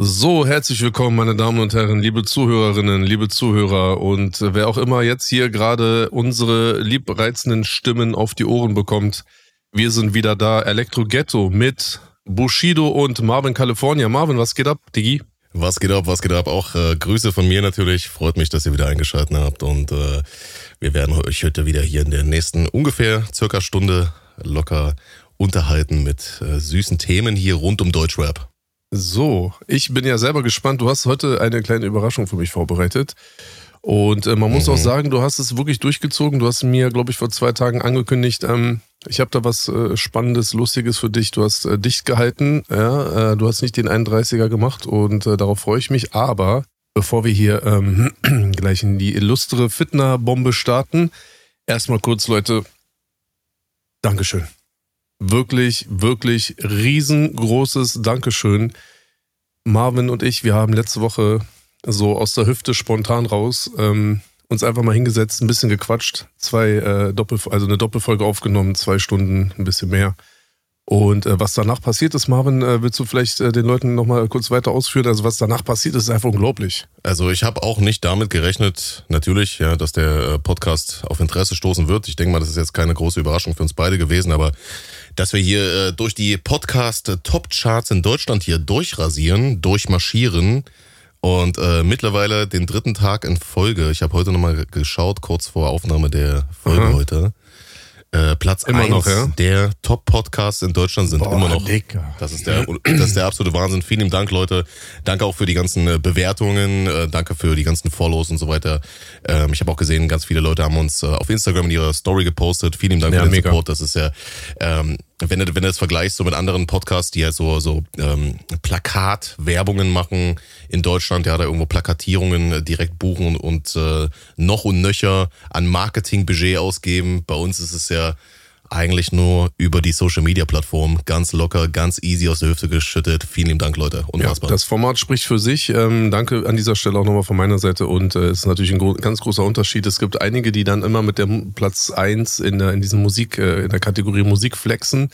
So, herzlich willkommen, meine Damen und Herren, liebe Zuhörerinnen, liebe Zuhörer und wer auch immer jetzt hier gerade unsere liebreizenden Stimmen auf die Ohren bekommt. Wir sind wieder da, Elektro Ghetto mit Bushido und Marvin California. Marvin, was geht ab, Digi? Was geht ab, was geht ab? Auch äh, Grüße von mir natürlich. Freut mich, dass ihr wieder eingeschaltet habt und äh, wir werden euch heute wieder hier in der nächsten ungefähr circa Stunde locker unterhalten mit äh, süßen Themen hier rund um Deutschrap. So, ich bin ja selber gespannt. Du hast heute eine kleine Überraschung für mich vorbereitet. Und äh, man muss mhm. auch sagen, du hast es wirklich durchgezogen. Du hast mir, glaube ich, vor zwei Tagen angekündigt, ähm, ich habe da was äh, Spannendes, Lustiges für dich. Du hast äh, dicht gehalten, ja, äh, du hast nicht den 31er gemacht und äh, darauf freue ich mich. Aber bevor wir hier ähm, gleich in die illustre Fitner-Bombe starten, erstmal kurz, Leute, Dankeschön wirklich, wirklich riesengroßes Dankeschön. Marvin und ich, wir haben letzte Woche so aus der Hüfte spontan raus ähm, uns einfach mal hingesetzt, ein bisschen gequatscht, zwei äh, Doppel, also eine Doppelfolge aufgenommen, zwei Stunden, ein bisschen mehr. Und äh, was danach passiert ist, Marvin, äh, willst du vielleicht äh, den Leuten nochmal kurz weiter ausführen? Also was danach passiert ist, ist einfach unglaublich. Also ich habe auch nicht damit gerechnet, natürlich, ja, dass der äh, Podcast auf Interesse stoßen wird. Ich denke mal, das ist jetzt keine große Überraschung für uns beide gewesen, aber dass wir hier äh, durch die Podcast-Top-Charts in Deutschland hier durchrasieren, durchmarschieren und äh, mittlerweile den dritten Tag in Folge. Ich habe heute nochmal geschaut, kurz vor Aufnahme der Folge Aha. heute. Äh, Platz immer 1 noch, ja? der Top-Podcasts in Deutschland sind Boah, immer noch. Dicker. Das ist, der, das ist der absolute Wahnsinn. Vielen Dank, Leute. Danke auch für die ganzen äh, Bewertungen. Äh, danke für die ganzen Follows und so weiter. Ähm, ich habe auch gesehen, ganz viele Leute haben uns äh, auf Instagram in ihrer Story gepostet. Vielen Dank ja, für den mega. Support. Das ist ja ähm, wenn du, wenn du das vergleichst so mit anderen Podcasts, die ja so, so ähm, Plakatwerbungen machen in Deutschland, ja, da irgendwo Plakatierungen äh, direkt buchen und, und äh, noch und nöcher an Marketingbudget ausgeben. Bei uns ist es ja eigentlich nur über die Social Media Plattform. Ganz locker, ganz easy aus der Hüfte geschüttet. Vielen lieben Dank, Leute. Unfassbar. Ja, das Format spricht für sich. Ähm, danke an dieser Stelle auch nochmal von meiner Seite. Und es äh, ist natürlich ein ganz großer Unterschied. Es gibt einige, die dann immer mit dem Platz eins in, der, in diesem Musik, äh, in der Kategorie Musik flexen.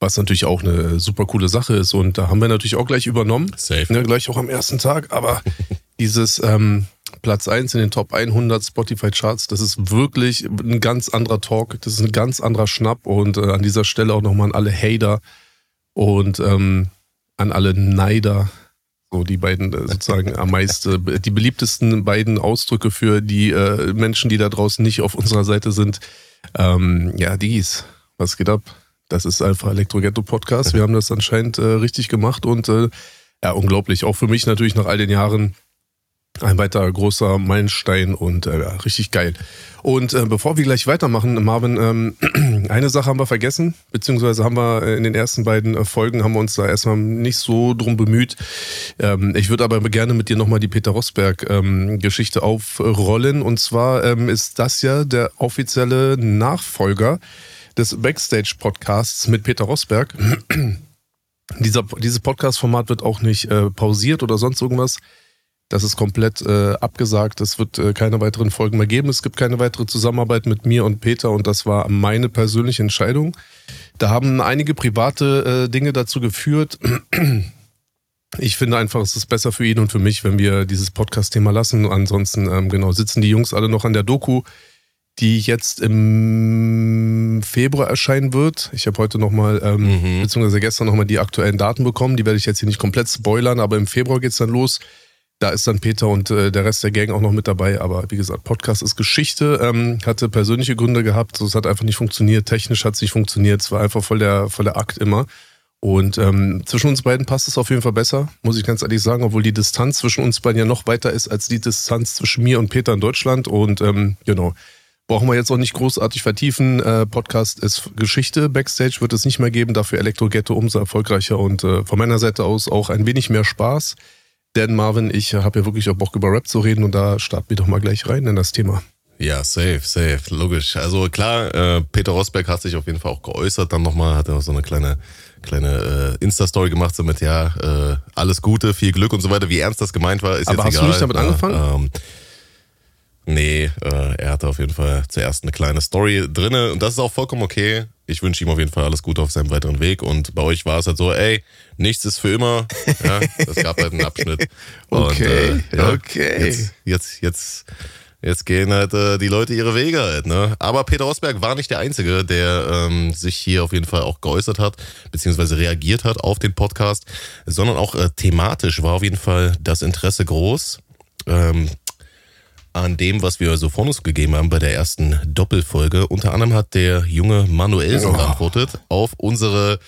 Was natürlich auch eine super coole Sache ist. Und da haben wir natürlich auch gleich übernommen. Safe. Ne, gleich auch am ersten Tag. Aber dieses, ähm, Platz 1 in den Top 100 Spotify Charts. Das ist wirklich ein ganz anderer Talk. Das ist ein ganz anderer Schnapp. Und äh, an dieser Stelle auch nochmal an alle Hater und ähm, an alle Neider. So die beiden äh, sozusagen am meisten, die beliebtesten beiden Ausdrücke für die äh, Menschen, die da draußen nicht auf unserer Seite sind. Ähm, ja, dies. Was geht ab? Das ist einfach Elektro Ghetto Podcast. Wir haben das anscheinend äh, richtig gemacht und äh, ja, unglaublich. Auch für mich natürlich nach all den Jahren ein weiter großer Meilenstein und äh, richtig geil. Und äh, bevor wir gleich weitermachen, Marvin, ähm, eine Sache haben wir vergessen, beziehungsweise haben wir äh, in den ersten beiden äh, Folgen haben wir uns da erstmal nicht so drum bemüht. Ähm, ich würde aber gerne mit dir nochmal die Peter Rosberg-Geschichte ähm, aufrollen. Und zwar ähm, ist das ja der offizielle Nachfolger des Backstage-Podcasts mit Peter Rosberg. Dieser, dieses Podcast-Format wird auch nicht äh, pausiert oder sonst irgendwas. Das ist komplett äh, abgesagt. Es wird äh, keine weiteren Folgen mehr geben. Es gibt keine weitere Zusammenarbeit mit mir und Peter und das war meine persönliche Entscheidung. Da haben einige private äh, Dinge dazu geführt. Ich finde einfach, es ist besser für ihn und für mich, wenn wir dieses Podcast-Thema lassen. Ansonsten, ähm, genau, sitzen die Jungs alle noch an der Doku, die jetzt im Februar erscheinen wird. Ich habe heute nochmal, ähm, mhm. beziehungsweise gestern nochmal die aktuellen Daten bekommen. Die werde ich jetzt hier nicht komplett spoilern, aber im Februar geht's dann los. Da ist dann Peter und äh, der Rest der Gang auch noch mit dabei. Aber wie gesagt, Podcast ist Geschichte. Ähm, hatte persönliche Gründe gehabt. So, es hat einfach nicht funktioniert. Technisch hat es nicht funktioniert. Es war einfach voll der, voll der Akt immer. Und ähm, zwischen uns beiden passt es auf jeden Fall besser, muss ich ganz ehrlich sagen, obwohl die Distanz zwischen uns beiden ja noch weiter ist als die Distanz zwischen mir und Peter in Deutschland. Und ähm, genau, brauchen wir jetzt auch nicht großartig vertiefen. Äh, Podcast ist Geschichte. Backstage wird es nicht mehr geben, dafür Elektro Ghetto umso erfolgreicher und äh, von meiner Seite aus auch ein wenig mehr Spaß. Denn Marvin, ich habe ja wirklich auch Bock über Rap zu reden und da starten wir doch mal gleich rein in das Thema. Ja, safe, safe, logisch. Also klar, äh, Peter Rosberg hat sich auf jeden Fall auch geäußert, dann nochmal, hat er noch so eine kleine, kleine äh, Insta-Story gemacht, so mit, ja, äh, alles Gute, viel Glück und so weiter. Wie ernst das gemeint war, ist Aber jetzt egal. Aber hast du nicht damit angefangen? Ähm, nee, äh, er hatte auf jeden Fall zuerst eine kleine Story drinne und das ist auch vollkommen okay. ich wünsche ihm auf jeden Fall alles Gute auf seinem weiteren Weg. Und bei euch war es halt so, ey, nichts ist für immer. Ja, es gab halt einen Abschnitt. Okay, und, äh, ja, okay. Jetzt, jetzt, jetzt, jetzt gehen halt äh, die Leute ihre Wege halt. Ne? Aber Peter Rosberg war nicht der Einzige, der ähm, sich hier auf jeden Fall auch geäußert hat, beziehungsweise reagiert hat auf den Podcast, sondern auch äh, thematisch war auf jeden Fall das Interesse groß. Ähm, an dem, was wir so von uns gegeben haben bei der ersten Doppelfolge. Unter anderem hat der junge Manuelsen Oh. geantwortet auf unsere.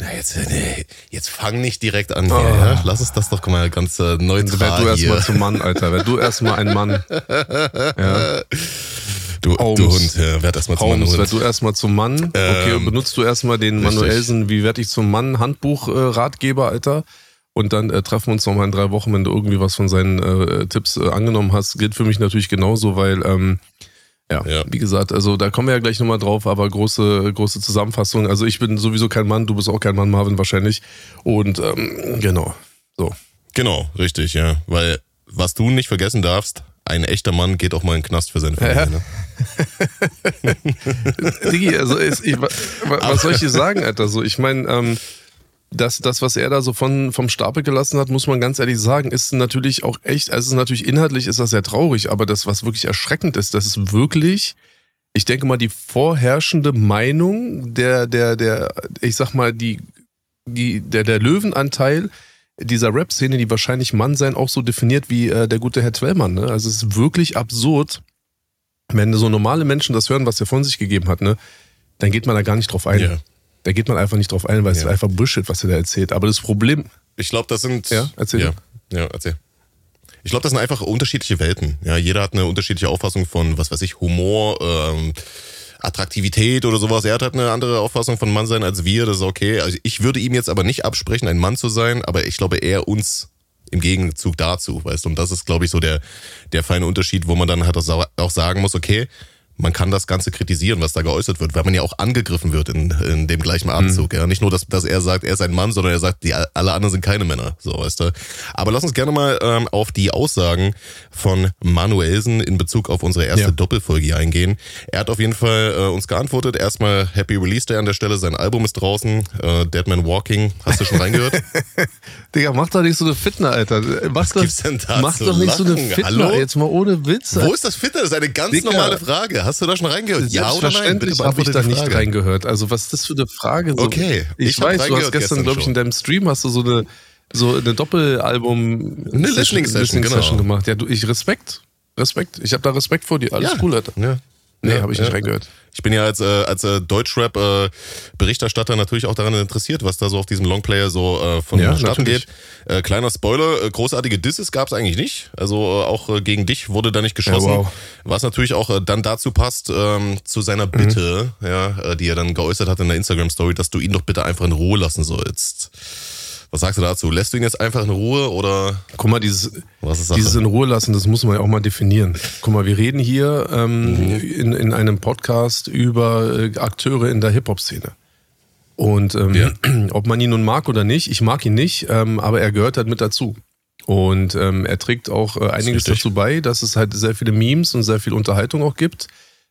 Na, jetzt, nee, jetzt fang nicht direkt an hier, Oh. ja? Lass uns das doch mal ganz äh, neutral Werd du erstmal zum Mann, Alter. Werd du erstmal ein Mann. Ja. Du, Holmes. du Hund, ja, werd erstmal zum Holmes, Hund. werd du erstmal zum Mann. Okay, Ähm, benutzt du erstmal den. Manuelsen, wie werd ich zum Mann, Handbuch, äh, Ratgeber, Alter. Und dann äh, treffen wir uns nochmal in drei Wochen, wenn du irgendwie was von seinen äh, Tipps äh, angenommen hast. Gilt für mich natürlich genauso, weil, ähm, ja, Ja. wie gesagt, also da kommen wir ja gleich nochmal drauf, aber große, große Zusammenfassung. Also ich bin sowieso kein Mann, du bist auch kein Mann, Marvin wahrscheinlich. Und ähm, genau, so. Genau, richtig, ja. Weil, was du nicht vergessen darfst, ein echter Mann geht auch mal in den Knast für seine Familie. Ja. Ne? Digi, also ich, wa- wa- was soll ich dir sagen, Alter? So, ich meine, ähm, das, das, was er da so von, vom Stapel gelassen hat, muss man ganz ehrlich sagen, ist natürlich auch echt, also es ist natürlich inhaltlich ist das sehr traurig, aber das, was wirklich erschreckend ist, das ist wirklich, ich denke mal, die vorherrschende Meinung der, der, der, ich sag mal, die, die, der, der Löwenanteil dieser Rap-Szene, die wahrscheinlich Mann sein, auch so definiert wie äh, der gute Herr Twellmann. Ne? Also es ist wirklich absurd, wenn so normale Menschen das hören, was er von sich gegeben hat, ne, dann geht man da gar nicht drauf ein. Ja. Da geht man einfach nicht drauf ein, weil es Ja. ist einfach Bullshit, was er da erzählt. Aber das Problem, Ich glaube, das sind. Ja, erzähl. Ja, ja erzähl. Ich glaube, das sind einfach unterschiedliche Welten. Ja, jeder hat eine unterschiedliche Auffassung von, was weiß ich, Humor, ähm, Attraktivität oder sowas. Er hat halt eine andere Auffassung von Mann sein als wir. Das ist okay. Also ich würde ihm jetzt aber nicht absprechen, ein Mann zu sein, aber ich glaube, er uns im Gegenzug dazu, weißt du. Und das ist, glaube ich, so der, der feine Unterschied, wo man dann halt auch sagen muss, okay, man kann das Ganze kritisieren, was da geäußert wird, weil man ja auch angegriffen wird in, in dem gleichen Atemzug. Ja, nicht nur, dass, dass er sagt, er ist ein Mann, sondern er sagt, die, alle anderen sind keine Männer. So, weißt du. Aber lass uns gerne mal ähm, auf die Aussagen von Manuelsen in Bezug auf unsere erste Ja. Doppelfolge hier eingehen. Er hat auf jeden Fall äh, uns geantwortet. Erstmal Happy Release Day an der Stelle. Sein Album ist draußen. Äh, Dead Man Walking. Hast du schon reingehört? Digga, mach doch nicht so eine Fitner, Alter. Mach Was denn da mach doch nicht so eine lachen? Fitner, Hallo? jetzt mal ohne Witz. Wo ist das Fitter? Das ist eine ganz Digga. normale Frage. Hast du da schon reingehört? Ja oder nein? Bitte habe ich da nicht reingehört. Also was ist das für eine Frage? So, Okay, Ich, ich weiß, du hast gestern, glaube ich, in deinem Stream hast du so eine, so eine Doppelalbum Eine Listening Session, genau. gemacht. Ja, du, ich Respekt. Respekt. Ich habe da Respekt vor dir. Alles Ja. cool, Alter. Ja. Nee, Ja, habe ich ja. nicht reingehört. Ich bin ja als, äh, als äh, Deutschrap-Berichterstatter natürlich auch daran interessiert, was da so auf diesem Longplayer so äh, von Ja, Starten natürlich. geht. Äh, kleiner Spoiler, äh, großartige Disses gab es eigentlich nicht. Also äh, auch äh, gegen dich wurde da nicht geschossen. Ja, wow. Was natürlich auch äh, dann dazu passt, ähm, zu seiner Mhm. Bitte, ja, äh, die er dann geäußert hat in der Instagram-Story, dass du ihn doch bitte einfach in Ruhe lassen sollst. Was sagst du dazu? Lässt du ihn jetzt einfach in Ruhe oder Guck mal, dieses, dieses in Ruhe lassen, das muss man ja auch mal definieren. Guck mal, wir reden hier ähm, Mhm. in, in einem Podcast über äh, Akteure in der Hip-Hop-Szene. Und ähm, Ja. ob man ihn nun mag oder nicht, ich mag ihn nicht, ähm, aber er gehört halt mit dazu. Und ähm, er trägt auch äh, einiges dazu bei, dass es halt sehr viele Memes und sehr viel Unterhaltung auch gibt.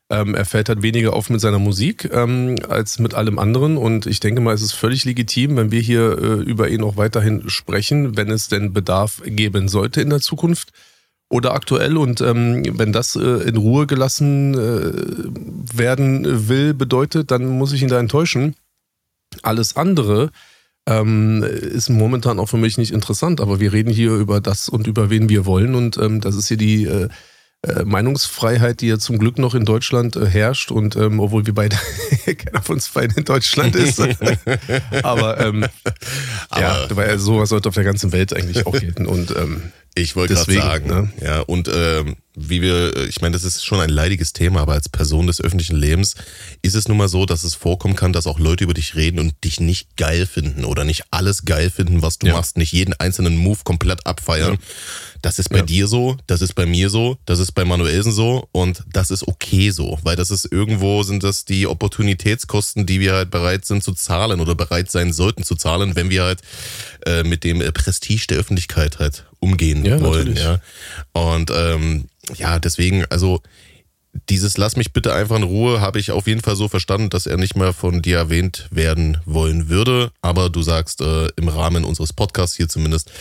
Ähm, er fällt halt weniger auf mit seiner Musik ähm, als mit allem anderen. Und ich denke mal, es ist völlig legitim, wenn wir hier äh, über ihn auch weiterhin sprechen, wenn es denn Bedarf geben sollte in der Zukunft oder aktuell. Und ähm, wenn das äh, in Ruhe gelassen äh, werden will, bedeutet, dann muss ich ihn da enttäuschen. Alles andere ähm, ist momentan auch für mich nicht interessant, aber wir reden hier über das und über wen wir wollen. Und ähm, das ist hier die äh, Meinungsfreiheit, die ja zum Glück noch in Deutschland äh, herrscht. Und ähm, obwohl wir beide, keiner von uns beiden in Deutschland ist. aber ähm, ja, Aber- weil sowas sollte auf der ganzen Welt eigentlich auch gelten. Und ähm, Ich wollte gerade sagen, ne? ja, und ähm, wie wir, äh, ich meine, das ist schon ein leidiges Thema, aber als Person des öffentlichen Lebens ist es nun mal so, dass es vorkommen kann, dass auch Leute über dich reden und dich nicht geil finden oder nicht alles geil finden, was du Ja. machst, nicht jeden einzelnen Move komplett abfeiern. Ja. Das ist bei Ja. dir so, das ist bei mir so, das ist bei Manuelsen so und das ist okay so, weil das ist irgendwo sind das die Opportunitätskosten, die wir halt bereit sind zu zahlen oder bereit sein sollten zu zahlen, wenn wir halt äh, mit dem äh, Prestige der Öffentlichkeit halt umgehen Ja, wollen. natürlich. Ja. Und ähm, ja, deswegen, also dieses Lass mich bitte einfach in Ruhe habe ich auf jeden Fall so verstanden, dass er nicht mehr von dir erwähnt werden wollen würde. Aber du sagst, äh, im Rahmen unseres Podcasts hier zumindest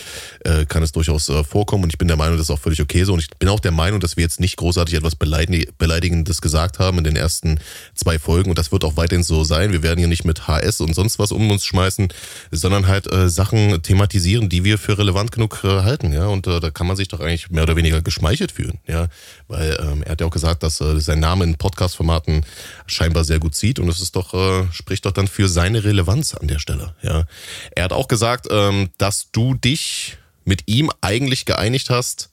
äh, kann es durchaus äh, vorkommen. Und ich bin der Meinung, das ist auch völlig okay so. Und ich bin auch der Meinung, dass wir jetzt nicht großartig etwas Beleidigendes gesagt haben in den ersten zwei Folgen. Und das wird auch weiterhin so sein. Wir werden hier nicht mit HS und sonst was um uns schmeißen, sondern halt äh, Sachen thematisieren, die wir für relevant genug äh, halten. Ja, und äh, da kann man sich doch eigentlich mehr oder weniger geschmeichelt fühlen. Ja, weil ähm, er hat ja auch gesagt, dass äh, sein Name in Podcast-Formaten scheinbar sehr gut zieht und es ist doch, äh, spricht doch dann für seine Relevanz an der Stelle. Ja. Er hat auch gesagt, ähm, dass du dich mit ihm eigentlich geeinigt hast,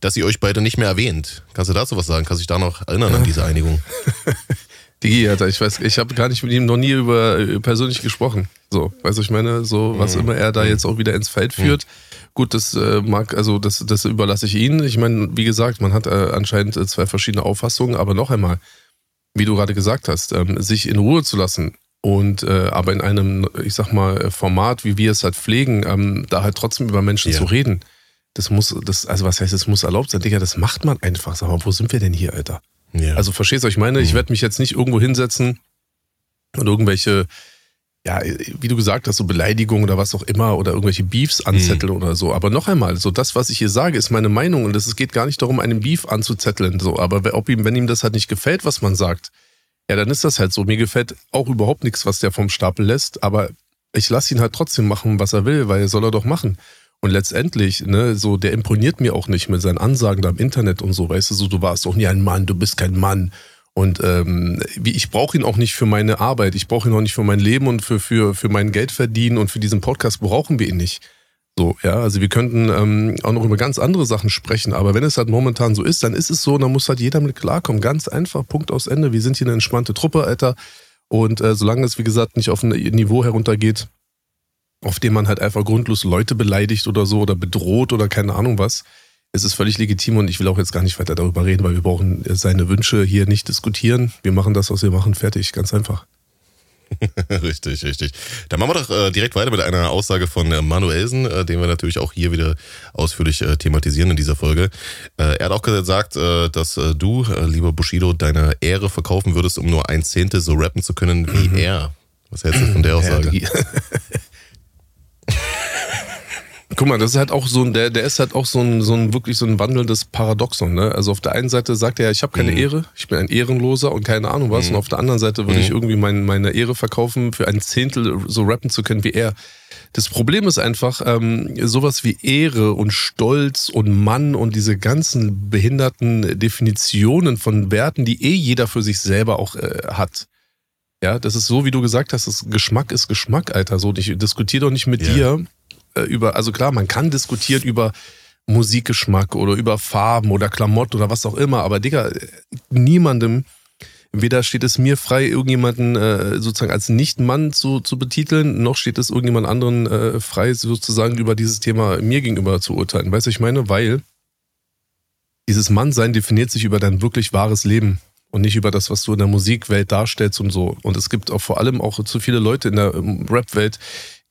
dass ihr euch beide nicht mehr erwähnt. Kannst du dazu was sagen? Kannst du dich da noch erinnern an diese Einigung? Digi, Alter, ich weiß, ich habe gar nicht mit ihm noch nie über äh, persönlich gesprochen. So, weißt du, ich meine, so, was mhm. immer er da jetzt auch wieder ins Feld führt. Mhm. Gut, das äh, mag, also das, das überlasse ich Ihnen. Ich meine, wie gesagt, man hat äh, anscheinend äh, zwei verschiedene Auffassungen, aber noch einmal, wie du gerade gesagt hast, ähm, sich in Ruhe zu lassen und äh, aber in einem, ich sag mal, Format, wie wir es halt pflegen, ähm, da halt trotzdem über Menschen ja. zu reden. Das muss, das, also was heißt, das muss erlaubt sein, Digga, das macht man einfach. Sag mal, wo sind wir denn hier, Alter? Ja. Also verstehst du, ich meine, ich mhm. werde mich jetzt nicht irgendwo hinsetzen und irgendwelche, ja, wie du gesagt hast, so Beleidigungen oder was auch immer oder irgendwelche Beefs anzetteln mhm. oder so. Aber noch einmal, so das, was ich hier sage, ist meine Meinung und es geht gar nicht darum, einen Beef anzuzetteln. So, aber ob ihm, wenn ihm das halt nicht gefällt, was man sagt, ja, dann ist das halt so. Mir gefällt auch überhaupt nichts, was der vom Stapel lässt, aber ich lasse ihn halt trotzdem machen, was er will, weil er soll er doch machen. Und letztendlich, ne, so, der imponiert mir auch nicht mit seinen Ansagen da im Internet und so, weißt du, so, du warst doch nie ein Mann, du bist kein Mann. Und ähm, ich brauche ihn auch nicht für meine Arbeit, ich brauche ihn auch nicht für mein Leben und für, für, für mein Geld verdienen und für diesen Podcast brauchen wir ihn nicht. So, ja, also wir könnten ähm, auch noch über ganz andere Sachen sprechen, aber wenn es halt momentan so ist, dann ist es so, dann muss halt jeder mit klarkommen. Ganz einfach, Punkt aus Ende. Wir sind hier eine entspannte Truppe, Alter. Und äh, solange es, wie gesagt, nicht auf ein Niveau heruntergeht, auf dem man halt einfach grundlos Leute beleidigt oder so oder bedroht oder keine Ahnung was. Es ist völlig legitim und ich will auch jetzt gar nicht weiter darüber reden, weil wir brauchen seine Wünsche hier nicht diskutieren. Wir machen das, was wir machen, fertig, ganz einfach. richtig, richtig. Dann machen wir doch äh, direkt weiter mit einer Aussage von äh, Manuelsen, äh, den wir natürlich auch hier wieder ausführlich äh, thematisieren in dieser Folge. Äh, er hat auch gesagt, äh, dass du, lieber Bushido, deine Ehre verkaufen würdest, um nur ein Zehntel so rappen zu können wie mhm. er. Was hältst du von der Aussage? Guck mal, das ist halt auch so ein, der, der ist halt auch so ein, so ein wirklich so ein wandelndes Paradoxon, ne? Also auf der einen Seite sagt er, ich habe keine mhm. Ehre, ich bin ein Ehrenloser und keine Ahnung was. Mhm. Und auf der anderen Seite würde mhm. ich irgendwie mein, meine Ehre verkaufen, für ein Zehntel so rappen zu können wie er. Das Problem ist einfach, ähm, sowas wie Ehre und Stolz und Mann und diese ganzen behinderten Definitionen von Werten, die eh jeder für sich selber auch äh, hat. Ja, das ist so, wie du gesagt hast, das Geschmack ist Geschmack, Alter. So, ich diskutiere doch nicht mit yeah. dir über, also klar, man kann diskutieren über Musikgeschmack oder über Farben oder Klamotten oder was auch immer, aber Digga, niemandem, weder steht es mir frei, irgendjemanden äh, sozusagen als Nicht-Mann zu, zu betiteln, noch steht es irgendjemand anderen äh, frei, sozusagen über dieses Thema mir gegenüber zu urteilen. Weißt du, ich meine, weil dieses Mannsein definiert sich über dein wirklich wahres Leben und nicht über das, was du in der Musikwelt darstellst und so. Und es gibt auch vor allem auch zu viele Leute in der ähm, Rap-Welt,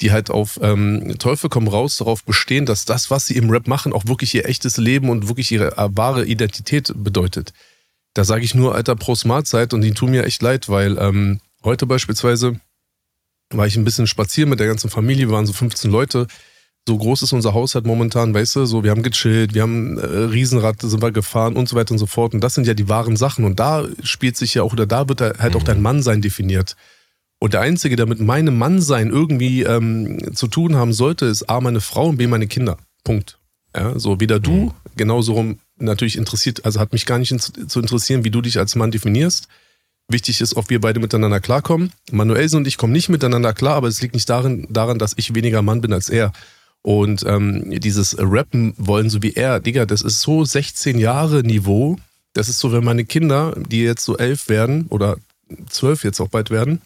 die halt auf ähm, Teufel komm raus darauf bestehen, dass das, was sie im Rap machen, auch wirklich ihr echtes Leben und wirklich ihre äh, wahre Identität bedeutet. Da sage ich nur, Alter, pro Smartzeit und die tun mir echt leid, weil ähm, heute beispielsweise war ich ein bisschen spazieren mit der ganzen Familie, wir waren so 15 Leute. So groß ist unser Haushalt momentan, weißt du, so wir haben gechillt, wir haben äh, Riesenrad sind wir gefahren und so weiter und so fort. Und das sind ja die wahren Sachen. Und da spielt sich ja auch, oder da wird halt auch mhm. dein Mannsein definiert. Und der Einzige, der mit meinem Mannsein irgendwie ähm, zu tun haben sollte, ist A, meine Frau und B, meine Kinder. Punkt. Ja, so weder du, mhm. genauso rum natürlich interessiert, also hat mich gar nicht zu interessieren, wie du dich als Mann definierst. Wichtig ist, ob wir beide miteinander klarkommen. Manuelsen und ich kommen nicht miteinander klar, aber es liegt nicht darin, daran, dass ich weniger Mann bin als er. Und ähm, dieses Rappen wollen, so wie er, Digga, das ist so 16 Jahre Niveau. Das ist so, wenn meine Kinder, die jetzt so elf werden oder zwölf jetzt auch bald werden,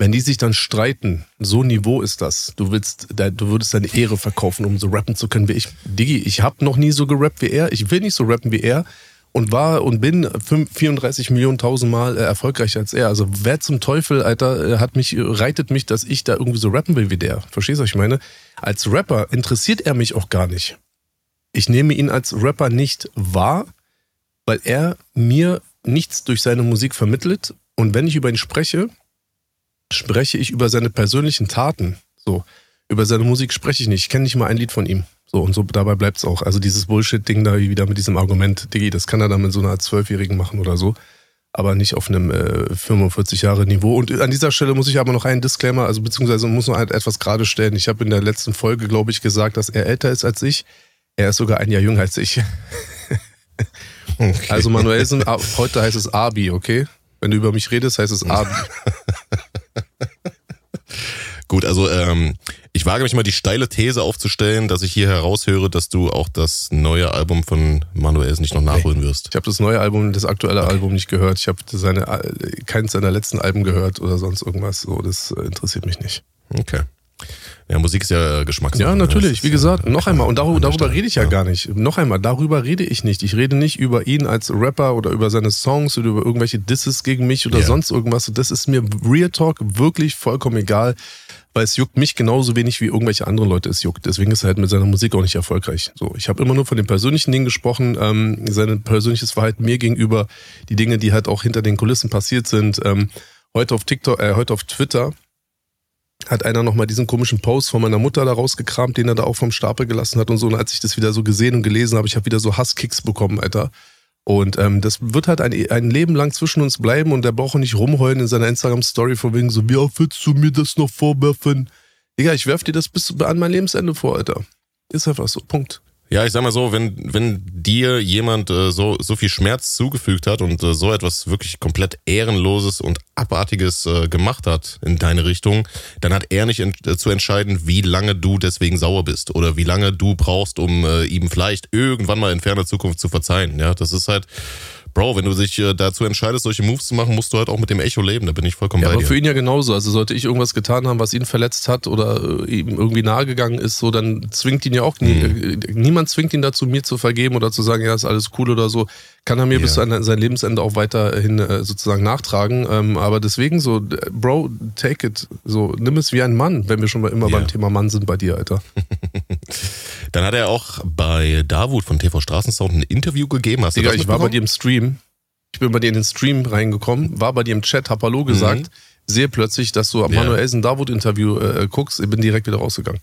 wenn die sich dann streiten, so Niveau ist das. Du willst, du würdest deine Ehre verkaufen, um so rappen zu können wie ich. Diggi, ich habe noch nie so gerappt wie er. Ich will nicht so rappen wie er und war und bin 34 Millionen tausendmal äh, erfolgreicher als er. Also wer zum Teufel, Alter, äh, hat mich, reitet mich, dass ich da irgendwie so rappen will wie der. Verstehst du, was ich meine? Als Rapper interessiert er mich auch gar nicht. Ich nehme ihn als Rapper nicht wahr, weil er mir nichts durch seine Musik vermittelt. Und wenn ich über ihn spreche, spreche ich über seine persönlichen Taten. So, über seine Musik spreche ich nicht. Ich kenne nicht mal ein Lied von ihm. So, und so dabei bleibt es auch. Also dieses Bullshit-Ding da wieder mit diesem Argument, Diggi, das kann er dann mit so einer Zwölfjährigen machen oder so. Aber nicht auf einem äh, 45 Jahre Niveau. Und an dieser Stelle muss ich aber noch einen Disclaimer, also beziehungsweise muss noch halt etwas gerade stellen. Ich habe in der letzten Folge, glaube ich, gesagt, dass er älter ist als ich. Er ist sogar ein Jahr jünger als ich. okay. Also Manuelsen, heute heißt es Abi, okay? Wenn du über mich redest, heißt es Abi. Gut, also ähm, ich wage mich mal die steile These aufzustellen, dass ich hier heraushöre, dass du auch das neue Album von Manuelsen nicht noch nachholen wirst. Ich habe das neue Album, das aktuelle okay. Album nicht gehört. Ich habe seine keins seiner letzten Alben gehört oder sonst irgendwas. So, das äh, interessiert mich nicht. Okay. Ja, Musik ist ja Geschmackssache. Ja, natürlich. Wie gesagt, noch einmal. Und darüber, darüber rede ich ja, ja, gar nicht. Noch einmal, darüber rede ich nicht. Ich rede nicht über ihn als Rapper oder über seine Songs oder über irgendwelche Disses gegen mich oder yeah. sonst irgendwas. Das ist mir Real Talk wirklich vollkommen egal, weil es juckt mich genauso wenig wie irgendwelche anderen Leute es juckt. Deswegen ist er halt mit seiner Musik auch nicht erfolgreich. So, ich habe immer nur von den persönlichen Dingen gesprochen, ähm, sein persönliches Verhalten mir gegenüber, die Dinge, die halt auch hinter den Kulissen passiert sind. Ähm, heute auf TikTok, äh, heute auf Twitter hat einer nochmal diesen komischen Post von meiner Mutter da rausgekramt, den er da auch vom Stapel gelassen hat und so. Und als ich das wieder so gesehen und gelesen habe, ich habe wieder so Hasskicks bekommen, Alter. Und ähm, das wird halt ein, ein Leben lang zwischen uns bleiben und der braucht nicht rumheulen in seiner Instagram-Story von wegen so, wie oft willst du mir das noch vorwerfen? Digga, ich werf dir das bis an mein Lebensende vor, Alter. Ist einfach so, Punkt. Ja, ich sag mal so, wenn, wenn dir jemand äh, so, so viel Schmerz zugefügt hat und äh, so etwas wirklich komplett Ehrenloses und Abartiges äh, gemacht hat in deine Richtung, dann hat er nicht ent äh, zu entscheiden, wie lange du deswegen sauer bist oder wie lange du brauchst, um äh, ihm vielleicht irgendwann mal in ferner Zukunft zu verzeihen. Ja, das ist halt Bro, wenn du dich äh, dazu entscheidest, solche Moves zu machen, musst du halt auch mit dem Echo leben. Da bin ich vollkommen ja, bei aber dir. für ihn ja genauso. Also sollte ich irgendwas getan haben, was ihn verletzt hat oder äh, ihm irgendwie nahegegangen ist, so dann zwingt ihn ja auch nie, mhm. Äh, niemand zwingt ihn dazu, mir zu vergeben oder zu sagen, ja, ist alles cool oder so. Kann er mir ja. bis an sein Lebensende auch weiterhin sozusagen nachtragen. Ähm, aber deswegen so, Bro, take it. So, nimm es wie ein Mann, wenn wir schon mal immer ja. beim Thema Mann sind bei dir, Alter. Dann hat er auch bei Davut von TV Straßensound ein Interview gegeben. Hast Digga, ich war bei dir im Stream. Ich bin bei dir in den Stream reingekommen, war bei dir im Chat, hab Hallo gesagt, mhm. sehe plötzlich, dass du am ja. Manuelsen Davut Interview äh, guckst, bin direkt wieder rausgegangen.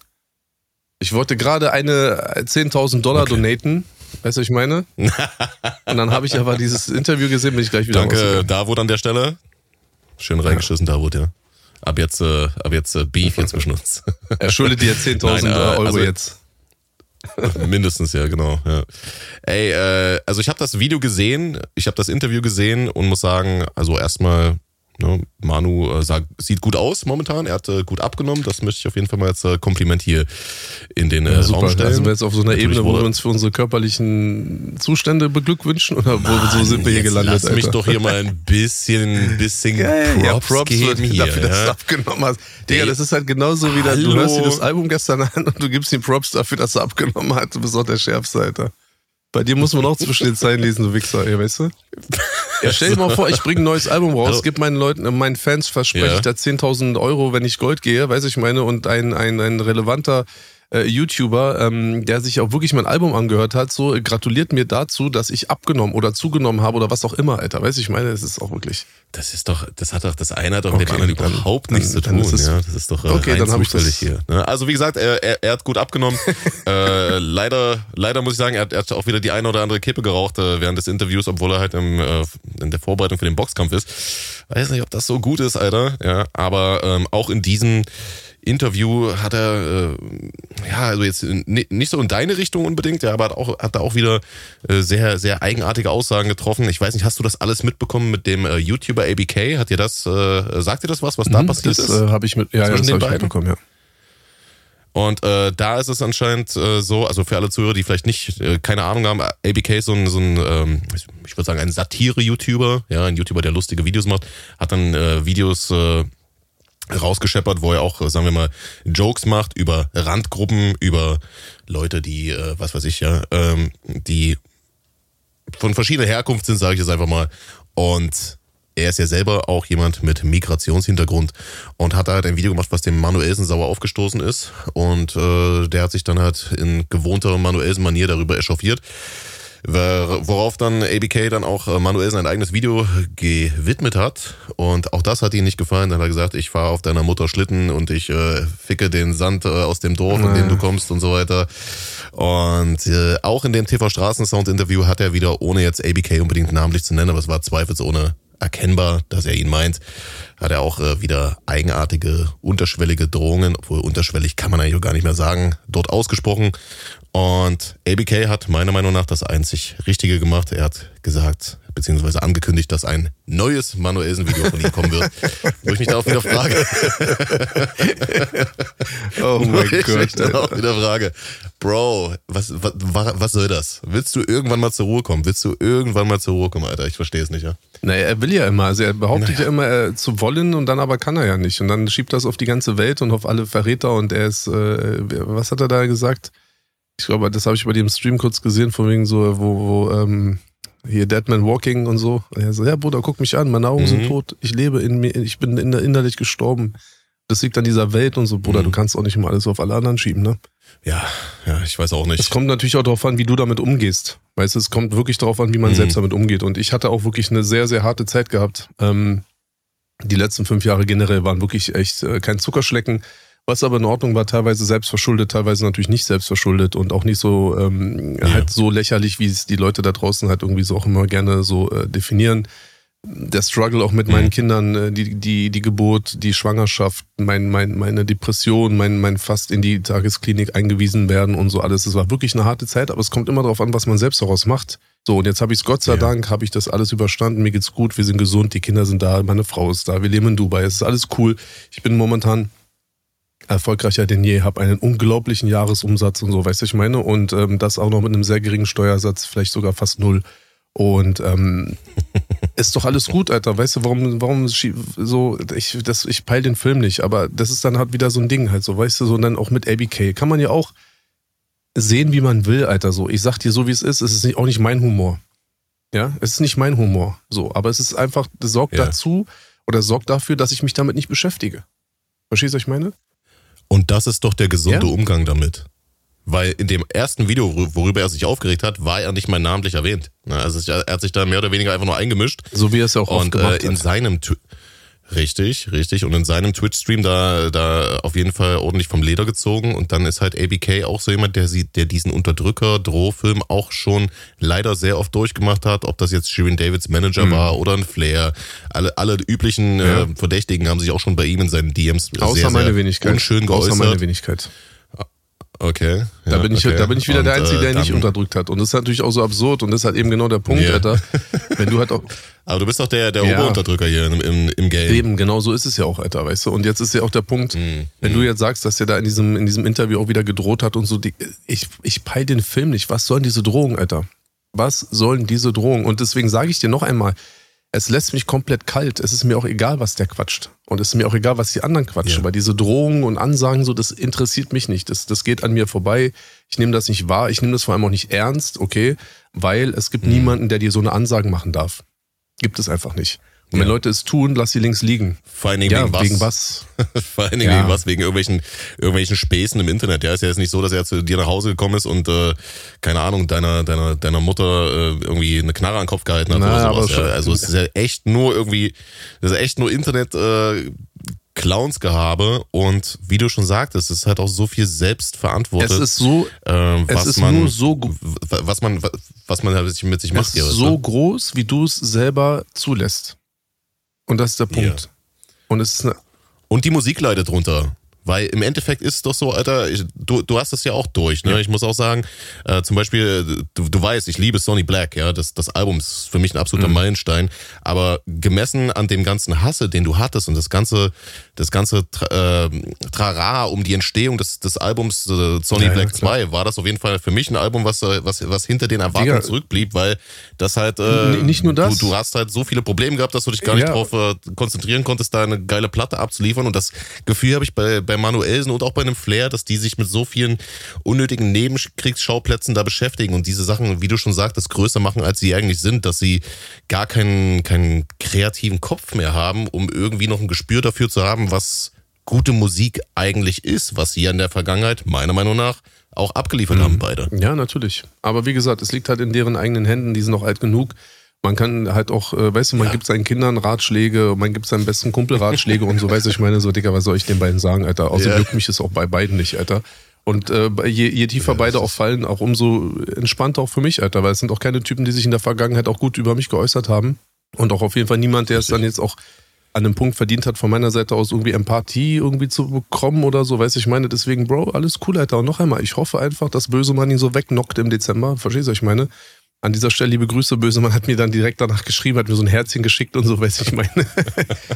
Ich wollte gerade eine 10.000 Dollar okay. donaten, weißt du, was ich meine? Und dann habe ich aber dieses Interview gesehen, bin ich gleich wieder Danke, Davut an der Stelle. Schön reingeschissen, ja. Davut, ja. Ab jetzt, äh, ab jetzt äh, Beef hier zwischen uns. Er schuldet dir 10.000 äh, Euro also, jetzt. Mindestens, ja, genau. Ja. Ey, äh, also ich habe das Video gesehen, ich habe das Interview gesehen und muss sagen, also erstmal Ne, Manu äh, sah, sieht gut aus momentan. Er hat äh, gut abgenommen. Das möchte ich auf jeden Fall mal als äh, Kompliment hier in den äh, ja, Raum stellen. Also wir jetzt auf so einer Natürlich Ebene, wo wir uns für unsere körperlichen Zustände beglückwünschen oder Mann, wo so sind wir hier gelandet? Lass Alter. mich doch hier mal ein bisschen, bisschen Geil, Props, ja, Props geben hier, dafür, dass du abgenommen hast. Digga, das ist halt genauso wie du hörst dir das Album gestern an und du gibst ihm Props dafür, dass er abgenommen hat. Du bist auch der Schärfste, Alter. Bei dir muss man auch zwischen den Zeilen lesen, du Wichser, ey, weißt du? Ja, stell dir mal vor, ich bringe ein neues Album raus, also, gib meinen Leuten, meinen Fans verspreche ja. ich da 10.000 Euro, wenn ich Gold gehe, weiß ich meine, und ein, ein, ein relevanter äh, YouTuber, ähm, der sich auch wirklich mein Album angehört hat, so gratuliert mir dazu, dass ich abgenommen oder zugenommen habe oder was auch immer, Alter. Weißt du, ich meine, das ist auch wirklich. Das ist doch, das hat doch, das eine hat doch okay, mit dem anderen überhaupt nichts zu tun. Es, ja, das ist doch äh, okay, dann zufällig hier. Ne? Also wie gesagt, er, er, er hat gut abgenommen. äh, leider, leider muss ich sagen, er hat, er hat auch wieder die eine oder andere Kippe geraucht äh, während des Interviews, obwohl er halt im, äh, in der Vorbereitung für den Boxkampf ist. Weiß nicht, ob das so gut ist, Alter. Ja, aber ähm, auch in diesem Interview hat er, äh, ja, also jetzt nicht so in deine Richtung unbedingt, ja, aber hat auch, hat da auch wieder äh, sehr, sehr eigenartige Aussagen getroffen. Ich weiß nicht, hast du das alles mitbekommen mit dem äh, YouTuber ABK? Hat dir das, äh, sagt dir das was, was da mhm, passiert das, ist? Äh, habe ich mit, ja, ja das habe ich mitbekommen, ja. Und äh, da ist es anscheinend äh, so, also für alle Zuhörer, die vielleicht nicht äh, keine Ahnung haben, ABK ist so ein, so ein ähm, ich würde sagen, ein Satire-YouTuber, ja, ein YouTuber, der lustige Videos macht, hat dann äh, Videos rausgescheppert, wo er auch, sagen wir mal, Jokes macht über Randgruppen, über Leute, die, äh, was weiß ich, ja, ähm, die von verschiedener Herkunft sind, sage ich jetzt einfach mal. Und er ist ja selber auch jemand mit Migrationshintergrund und hat halt ein Video gemacht, was dem Manuelsen sauer aufgestoßen ist. Und äh, der hat sich dann halt in gewohnter Manuelsen-Manier darüber echauffiert. Worauf dann ABK dann auch äh, Manuel sein eigenes Video gewidmet hat. Und auch das hat ihm nicht gefallen. Dann hat er gesagt, ich fahre auf deiner Mutter Schlitten und ich äh, ficke den Sand äh, aus dem Dorf, in dem du kommst und so weiter. Und äh, auch in dem TV Straßensound Interview hat er wieder, ohne jetzt ABK unbedingt namentlich zu nennen, aber es war zweifelsohne erkennbar, dass er ihn meint, hat er auch äh, wieder eigenartige, unterschwellige Drohungen, obwohl unterschwellig kann man eigentlich gar nicht mehr sagen, dort ausgesprochen. Und ABK hat meiner Meinung nach das einzig Richtige gemacht. Er hat gesagt, beziehungsweise angekündigt, dass ein neues Manuelsen-Video von ihm kommen wird. wo ich mich da auch wieder frage. oh mein Gott. Ich mich da auch wieder frage, Bro, was, was, was soll das? Willst du irgendwann mal zur Ruhe kommen? Willst du irgendwann mal zur Ruhe kommen, Alter? Ich verstehe es nicht, ja. Naja, er will ja immer. Also er behauptet naja. ja immer äh, zu wollen und dann aber kann er ja nicht. Und dann schiebt das auf die ganze Welt und auf alle Verräter und er ist, äh, was hat er da gesagt? Ich glaube, das habe ich bei dem Stream kurz gesehen, von wegen so, wo, wo ähm, hier Deadman Walking und so. Er so, ja, Bruder, guck mich an, meine Augen mhm. sind tot, ich lebe in mir, ich bin innerlich gestorben. Das liegt an dieser Welt und so, Bruder, mhm. du kannst auch nicht immer alles auf alle anderen schieben, ne? Ja, ja, ich weiß auch nicht. Es kommt natürlich auch darauf an, wie du damit umgehst. Weißt du, es kommt wirklich darauf an, wie man mhm. selbst damit umgeht. Und ich hatte auch wirklich eine sehr, sehr harte Zeit gehabt. Ähm, die letzten fünf Jahre generell waren wirklich echt äh, kein Zuckerschlecken. Was aber in Ordnung war, teilweise selbstverschuldet, teilweise natürlich nicht selbstverschuldet und auch nicht so ähm, ja. halt so lächerlich, wie es die Leute da draußen halt irgendwie so auch immer gerne so äh, definieren. Der Struggle auch mit mhm. meinen Kindern, äh, die, die, die Geburt, die Schwangerschaft, mein, mein, meine Depression, mein, mein fast in die Tagesklinik eingewiesen werden und so alles. Es war wirklich eine harte Zeit, aber es kommt immer darauf an, was man selbst daraus macht. So, und jetzt habe ich es Gott sei ja. Dank, habe ich das alles überstanden. Mir geht's gut, wir sind gesund, die Kinder sind da, meine Frau ist da, wir leben in Dubai, es ist alles cool. Ich bin momentan erfolgreicher denn je, habe einen unglaublichen Jahresumsatz und so, weißt du, ich meine? Und ähm, das auch noch mit einem sehr geringen Steuersatz, vielleicht sogar fast null. Und ähm, ist doch alles gut, Alter. Weißt du, warum, warum so, ich, das, ich peil den Film nicht, aber das ist dann halt wieder so ein Ding halt so, weißt du, so und dann auch mit ABK. Kann man ja auch sehen, wie man will, Alter. So, ich sag dir so, wie es ist, es ist nicht, auch nicht mein Humor. Ja, es ist nicht mein Humor. So, aber es ist einfach, sorgt ja. dazu oder sorgt dafür, dass ich mich damit nicht beschäftige. Verstehst du, was ich meine? Und das ist doch der gesunde ja. Umgang damit. Weil in dem ersten Video, worüber er sich aufgeregt hat, war er nicht mal namentlich erwähnt. Also er hat sich da mehr oder weniger einfach nur eingemischt. So wie er es auch Und äh, in hat. seinem Richtig, richtig. Und in seinem Twitch-Stream da, da auf jeden Fall ordentlich vom Leder gezogen. Und dann ist halt ABK auch so jemand, der sieht, der diesen Unterdrücker-Drohfilm auch schon leider sehr oft durchgemacht hat. Ob das jetzt Shirin Davids Manager mhm. war oder ein Flair. Alle, alle üblichen ja. äh, Verdächtigen haben sich auch schon bei ihm in seinen DMs Außer sehr, meine Wenigkeit. unschön geäußert. Außer meine Wenigkeit. Okay. Ja, da, bin ich, okay. da bin ich wieder und, der Einzige, der äh, nicht unterdrückt hat. Und das ist natürlich auch so absurd und das ist halt eben genau der Punkt, yeah. Alter. Wenn du halt auch. Aber du bist doch der, der ja. Oberunterdrücker hier im, im, im Game. Eben, genau so ist es ja auch, Alter, weißt du. Und jetzt ist ja auch der Punkt, mm, wenn mm. du jetzt sagst, dass der da in diesem, in diesem Interview auch wieder gedroht hat und so, die, ich, ich peil den Film nicht. Was sollen diese Drohungen, Alter? Was sollen diese Drohungen? Und deswegen sage ich dir noch einmal, es lässt mich komplett kalt. Es ist mir auch egal, was der quatscht. Und es ist mir auch egal, was die anderen quatschen. Ja. Weil diese Drohungen und Ansagen, so, das interessiert mich nicht. Das, das geht an mir vorbei. Ich nehme das nicht wahr. Ich nehme das vor allem auch nicht ernst, okay? Weil es gibt mhm. niemanden, der dir so eine Ansage machen darf. Gibt es einfach nicht. Und wenn Leute es tun, lass sie links liegen. Vor allen Dingen ja, wegen was? Wegen was? Vor allen Dingen ja. wegen was? Wegen irgendwelchen, irgendwelchen Späßen im Internet. Ja, ist ja jetzt nicht so, dass er zu dir nach Hause gekommen ist und, äh, keine Ahnung, deiner, deiner, deiner Mutter äh, irgendwie eine Knarre an den Kopf gehalten hat Na, oder sowas. Ja. Also es ist ja echt nur irgendwie, das ist echt nur Internet, äh, Clownsgehabe und wie du schon sagtest, es ist halt auch so viel selbstverantwortet. Es ist so, äh, was ist man, so, was man, was man halt mit sich macht. Es ist so groß, wie du es selber zulässt. Und das ist der Punkt. Ja. Und es ist eine und die Musik leidet drunter. Weil im Endeffekt ist es doch so, Alter, ich, du, du hast das ja auch durch. Ne? Ja. Ich muss auch sagen, äh, zum Beispiel, du, du weißt, ich liebe Sonny Black, ja. Das, das Album ist für mich ein absoluter mhm. Meilenstein. Aber gemessen an dem ganzen Hasse, den du hattest und das ganze, das ganze äh, Trara um die Entstehung des, des Albums äh, Sonny ja, Black ja, 2, war das auf jeden Fall für mich ein Album, was, äh, was, was hinter den Erwartungen zurückblieb, weil das halt. Äh, nicht nur das. Du, du hast halt so viele Probleme gehabt, dass du dich gar nicht darauf äh, konzentrieren konntest, da eine geile Platte abzuliefern. Und das Gefühl habe ich bei, bei bei Manuelsen und auch bei einem Flair, dass die sich mit so vielen unnötigen Nebenkriegsschauplätzen da beschäftigen und diese Sachen, wie du schon sagtest, größer machen, als sie eigentlich sind, dass sie gar keinen, keinen kreativen Kopf mehr haben, um irgendwie noch ein Gespür dafür zu haben, was gute Musik eigentlich ist, was sie in der Vergangenheit, meiner Meinung nach, auch abgeliefert mhm. haben, beide. Ja, natürlich. Aber wie gesagt, es liegt halt in deren eigenen Händen, die sind noch alt genug. Man kann halt auch, äh, weißt du, man ja. gibt seinen Kindern Ratschläge, man gibt seinem besten Kumpel Ratschläge und so, weißt du, ich meine, so, Digga, was soll ich den beiden sagen, Alter? Außer ja. juckt mich es auch bei beiden nicht, Alter. Und äh, je, je tiefer ja, beide auch fallen, auch umso entspannter auch für mich, Alter, weil es sind auch keine Typen, die sich in der Vergangenheit auch gut über mich geäußert haben. Und auch auf jeden Fall niemand, der es dann jetzt auch an einem Punkt verdient hat, von meiner Seite aus irgendwie Empathie irgendwie zu bekommen oder so, weiß ich meine. Deswegen, Bro, alles cool, Alter. Und noch einmal, ich hoffe einfach, dass Bösemann ihn so wegnockt im Dezember. Verstehst du, was ich meine? An dieser Stelle liebe Grüße, Bösemann hat mir dann direkt danach geschrieben, hat mir so ein Herzchen geschickt und so, weiß ich meine.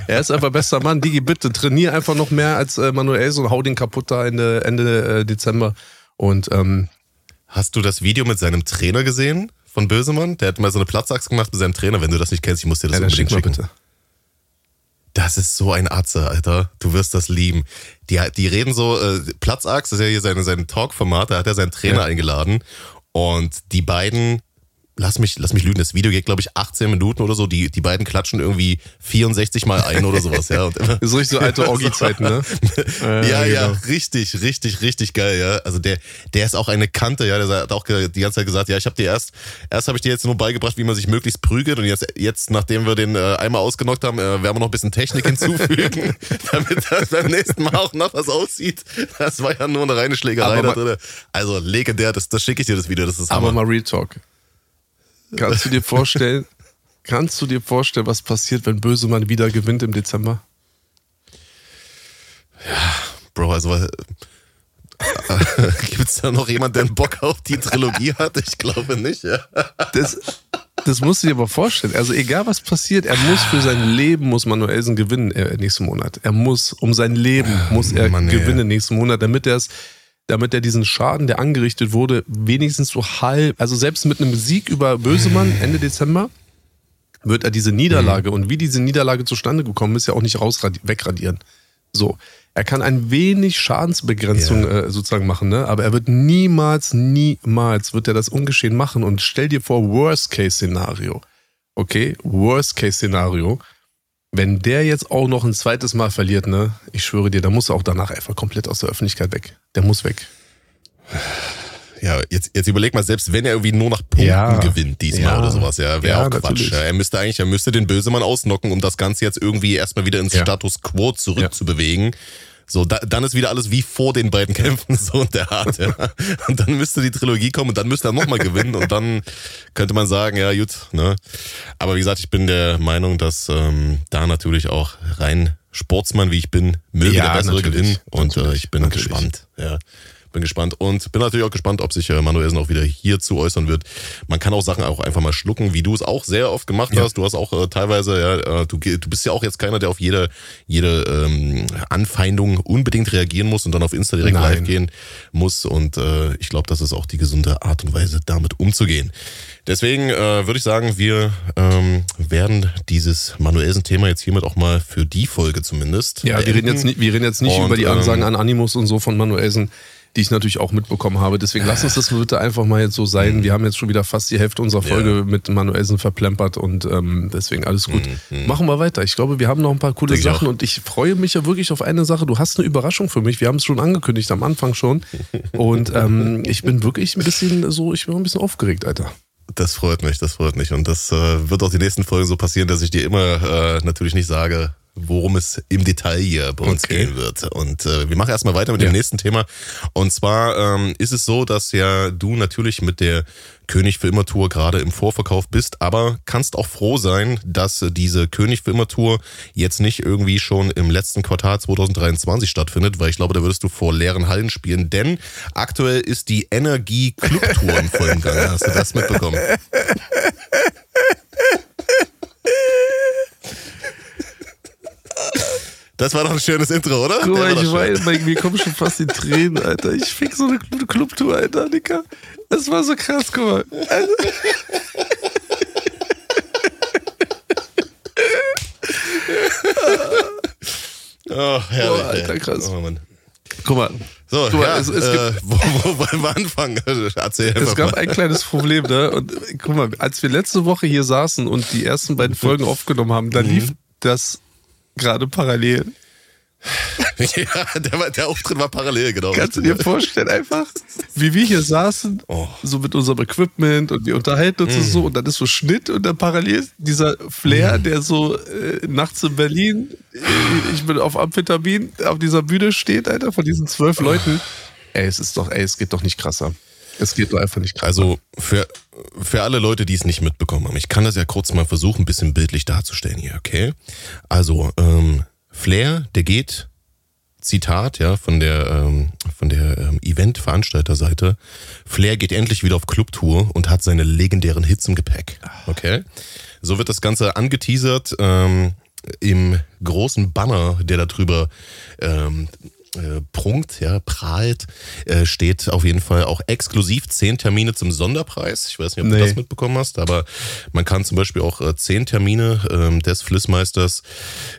er ist einfach bester Mann. Digi, bitte, trainier einfach noch mehr als äh, Manuel und hau den kaputt da Ende, Ende äh, Dezember. Und ähm, Hast du das Video mit seinem Trainer gesehen von Bösemann? Der hat mal so eine Platzachse gemacht mit seinem Trainer. Wenn du das nicht kennst, ich muss dir das ja, unbedingt schick schicken. Bitte. Das ist so ein Atze, Alter. Du wirst das lieben. Die, die reden so, äh, Platzachs, das ist ja hier sein, sein Talk-Format, da hat er seinen Trainer ja. eingeladen. Und die beiden lass mich, lass mich lügen, das Video geht, glaube ich, 18 Minuten oder so. Die, die beiden klatschen irgendwie 64 Mal ein oder sowas, ja. Und immer, so richtig so alte Orgi-Zeiten, ne? ja, ja, ja, genau. richtig, richtig, richtig geil, ja. Also der, der ist auch eine Kante, ja. Der hat auch die ganze Zeit gesagt, ja, ich habe dir erst, erst habe ich dir jetzt nur beigebracht, wie man sich möglichst prügelt und jetzt, jetzt nachdem wir den äh, einmal ausgenockt haben, äh, werden wir noch ein bisschen Technik hinzufügen, damit das beim nächsten Mal auch noch was aussieht. Das war ja nur eine reine Schlägerei da drin. Also legendär, das, das schicke ich dir das Video, das ist Aber mal Real Talk. Kannst du dir vorstellen, kannst du dir vorstellen, was passiert, wenn Bösemann wieder gewinnt im Dezember? Ja, Bro, also äh, gibt es da noch jemand, der einen Bock auf die Trilogie hat? Ich glaube nicht, ja. Das, das musst du dir aber vorstellen. Also egal was passiert, er muss für sein Leben, muss Manuelsen gewinnen äh, nächsten Monat. Er muss, um sein Leben, muss er Mann, gewinnen ey. nächsten Monat, damit er es damit er diesen Schaden, der angerichtet wurde, wenigstens so halb, also selbst mit einem Sieg über Bösemann Ende Dezember, wird er diese Niederlage mhm. und wie diese Niederlage zustande gekommen ist, ja auch nicht raus wegradieren. So. Er kann ein wenig Schadensbegrenzung yeah. äh, sozusagen machen, ne? aber er wird niemals, niemals wird er das ungeschehen machen. Und stell dir vor, Worst-Case-Szenario. Okay, Worst-Case-Szenario wenn der jetzt auch noch ein zweites Mal verliert, ne, ich schwöre dir, da muss er auch danach einfach komplett aus der Öffentlichkeit weg. Der muss weg. Ja, jetzt, jetzt überleg mal, selbst wenn er irgendwie nur nach Punkten ja, gewinnt diesmal ja, oder sowas, ja, wäre ja, auch Quatsch. Er müsste eigentlich, er müsste den Bösemann ausnocken, um das Ganze jetzt irgendwie erstmal wieder ins Status Quo zurückzubewegen. So, da, dann ist wieder alles wie vor den beiden Kämpfen, so und der Art, ja. Und dann müsste die Trilogie kommen und dann müsste er nochmal gewinnen und dann könnte man sagen, ja, gut, ne. Aber wie gesagt, ich bin der Meinung, dass ähm, da natürlich auch rein Sportsmann, wie ich bin, möge ja, der bessere gewinnen und äh, ich bin natürlich. gespannt, ja bin gespannt und bin natürlich auch gespannt, ob sich äh, Manuelsen auch wieder hierzu äußern wird. Man kann auch Sachen auch einfach mal schlucken, wie du es auch sehr oft gemacht ja. hast. Du hast auch äh, teilweise, ja, äh, du, du bist ja auch jetzt keiner, der auf jede, jede ähm, Anfeindung unbedingt reagieren muss und dann auf Insta direkt Nein. live gehen muss. Und äh, ich glaube, das ist auch die gesunde Art und Weise, damit umzugehen. Deswegen äh, würde ich sagen, wir ähm, werden dieses Manuelsen-Thema jetzt hiermit auch mal für die Folge zumindest. Ja, wir reden jetzt nicht, wir reden jetzt nicht und, über die Ansagen ähm, an Animus und so von Manuelsen die ich natürlich auch mitbekommen habe. Deswegen lass uns das bitte einfach mal jetzt so sein. Mhm. Wir haben jetzt schon wieder fast die Hälfte unserer Folge ja. mit Manuelsen verplempert und ähm, deswegen alles gut. Mhm. Machen wir weiter. Ich glaube, wir haben noch ein paar coole Denk Sachen und ich freue mich ja wirklich auf eine Sache. Du hast eine Überraschung für mich. Wir haben es schon angekündigt am Anfang schon und ähm, ich bin wirklich ein bisschen so, ich bin ein bisschen aufgeregt, Alter. Das freut mich, das freut mich. Und das äh, wird auch die nächsten Folgen so passieren, dass ich dir immer äh, natürlich nicht sage, worum es im Detail hier bei uns okay. gehen wird. Und äh, wir machen erstmal weiter mit ja. dem nächsten Thema. Und zwar ähm, ist es so, dass ja du natürlich mit der König für immer Tour gerade im Vorverkauf bist, aber kannst auch froh sein, dass diese König für immer Tour jetzt nicht irgendwie schon im letzten Quartal 2023 stattfindet, weil ich glaube, da würdest du vor leeren Hallen spielen, denn aktuell ist die Energie Club Tour im vollen Gang. Hast du das mitbekommen? Das war doch ein schönes Intro, oder? Guck mal, ich weiß, bei mir kommen schon fast die Tränen, Alter. Ich fick so eine Clubtour, Alter, Dicker. Das war so krass, guck mal. oh, herrlich. Oh, Alter, krass. Oh, Mann. Guck mal. So, Guck mal, ja, es, es äh, wo, wo wollen wir anfangen? Erzähl es gab mal. ein kleines Problem, ne? Und guck mal, als wir letzte Woche hier saßen und die ersten beiden Folgen aufgenommen haben, da mhm. lief das gerade parallel. ja, der, der Auftritt war parallel, genau. Kannst du dir vorstellen, einfach, wie wir hier saßen, oh. so mit unserem Equipment und wir unterhalten uns mm. so und dann ist so Schnitt und dann parallel dieser Flair, mm. der so äh, nachts in Berlin, äh, ich bin auf Amphetamin, auf dieser Bühne steht, Alter, von diesen zwölf Leuten. Ey, es ist doch, ey, es geht doch nicht krasser. Es geht doch einfach nicht krasser. Also für, für alle Leute, die es nicht mitbekommen haben, ich kann das ja kurz mal versuchen, ein bisschen bildlich darzustellen hier, okay? Also, ähm, Flair, der geht, Zitat, ja, von der, ähm, von der ähm, Event-Veranstalterseite. Flair geht endlich wieder auf Clubtour und hat seine legendären Hits im Gepäck. Okay. So wird das Ganze angeteasert ähm, im großen Banner, der darüber ähm, äh, prunkt, ja, prahlt, äh, steht auf jeden Fall auch exklusiv zehn Termine zum Sonderpreis. Ich weiß nicht, ob nee. du das mitbekommen hast, aber man kann zum Beispiel auch äh, zehn Termine ähm, des Flissmeisters,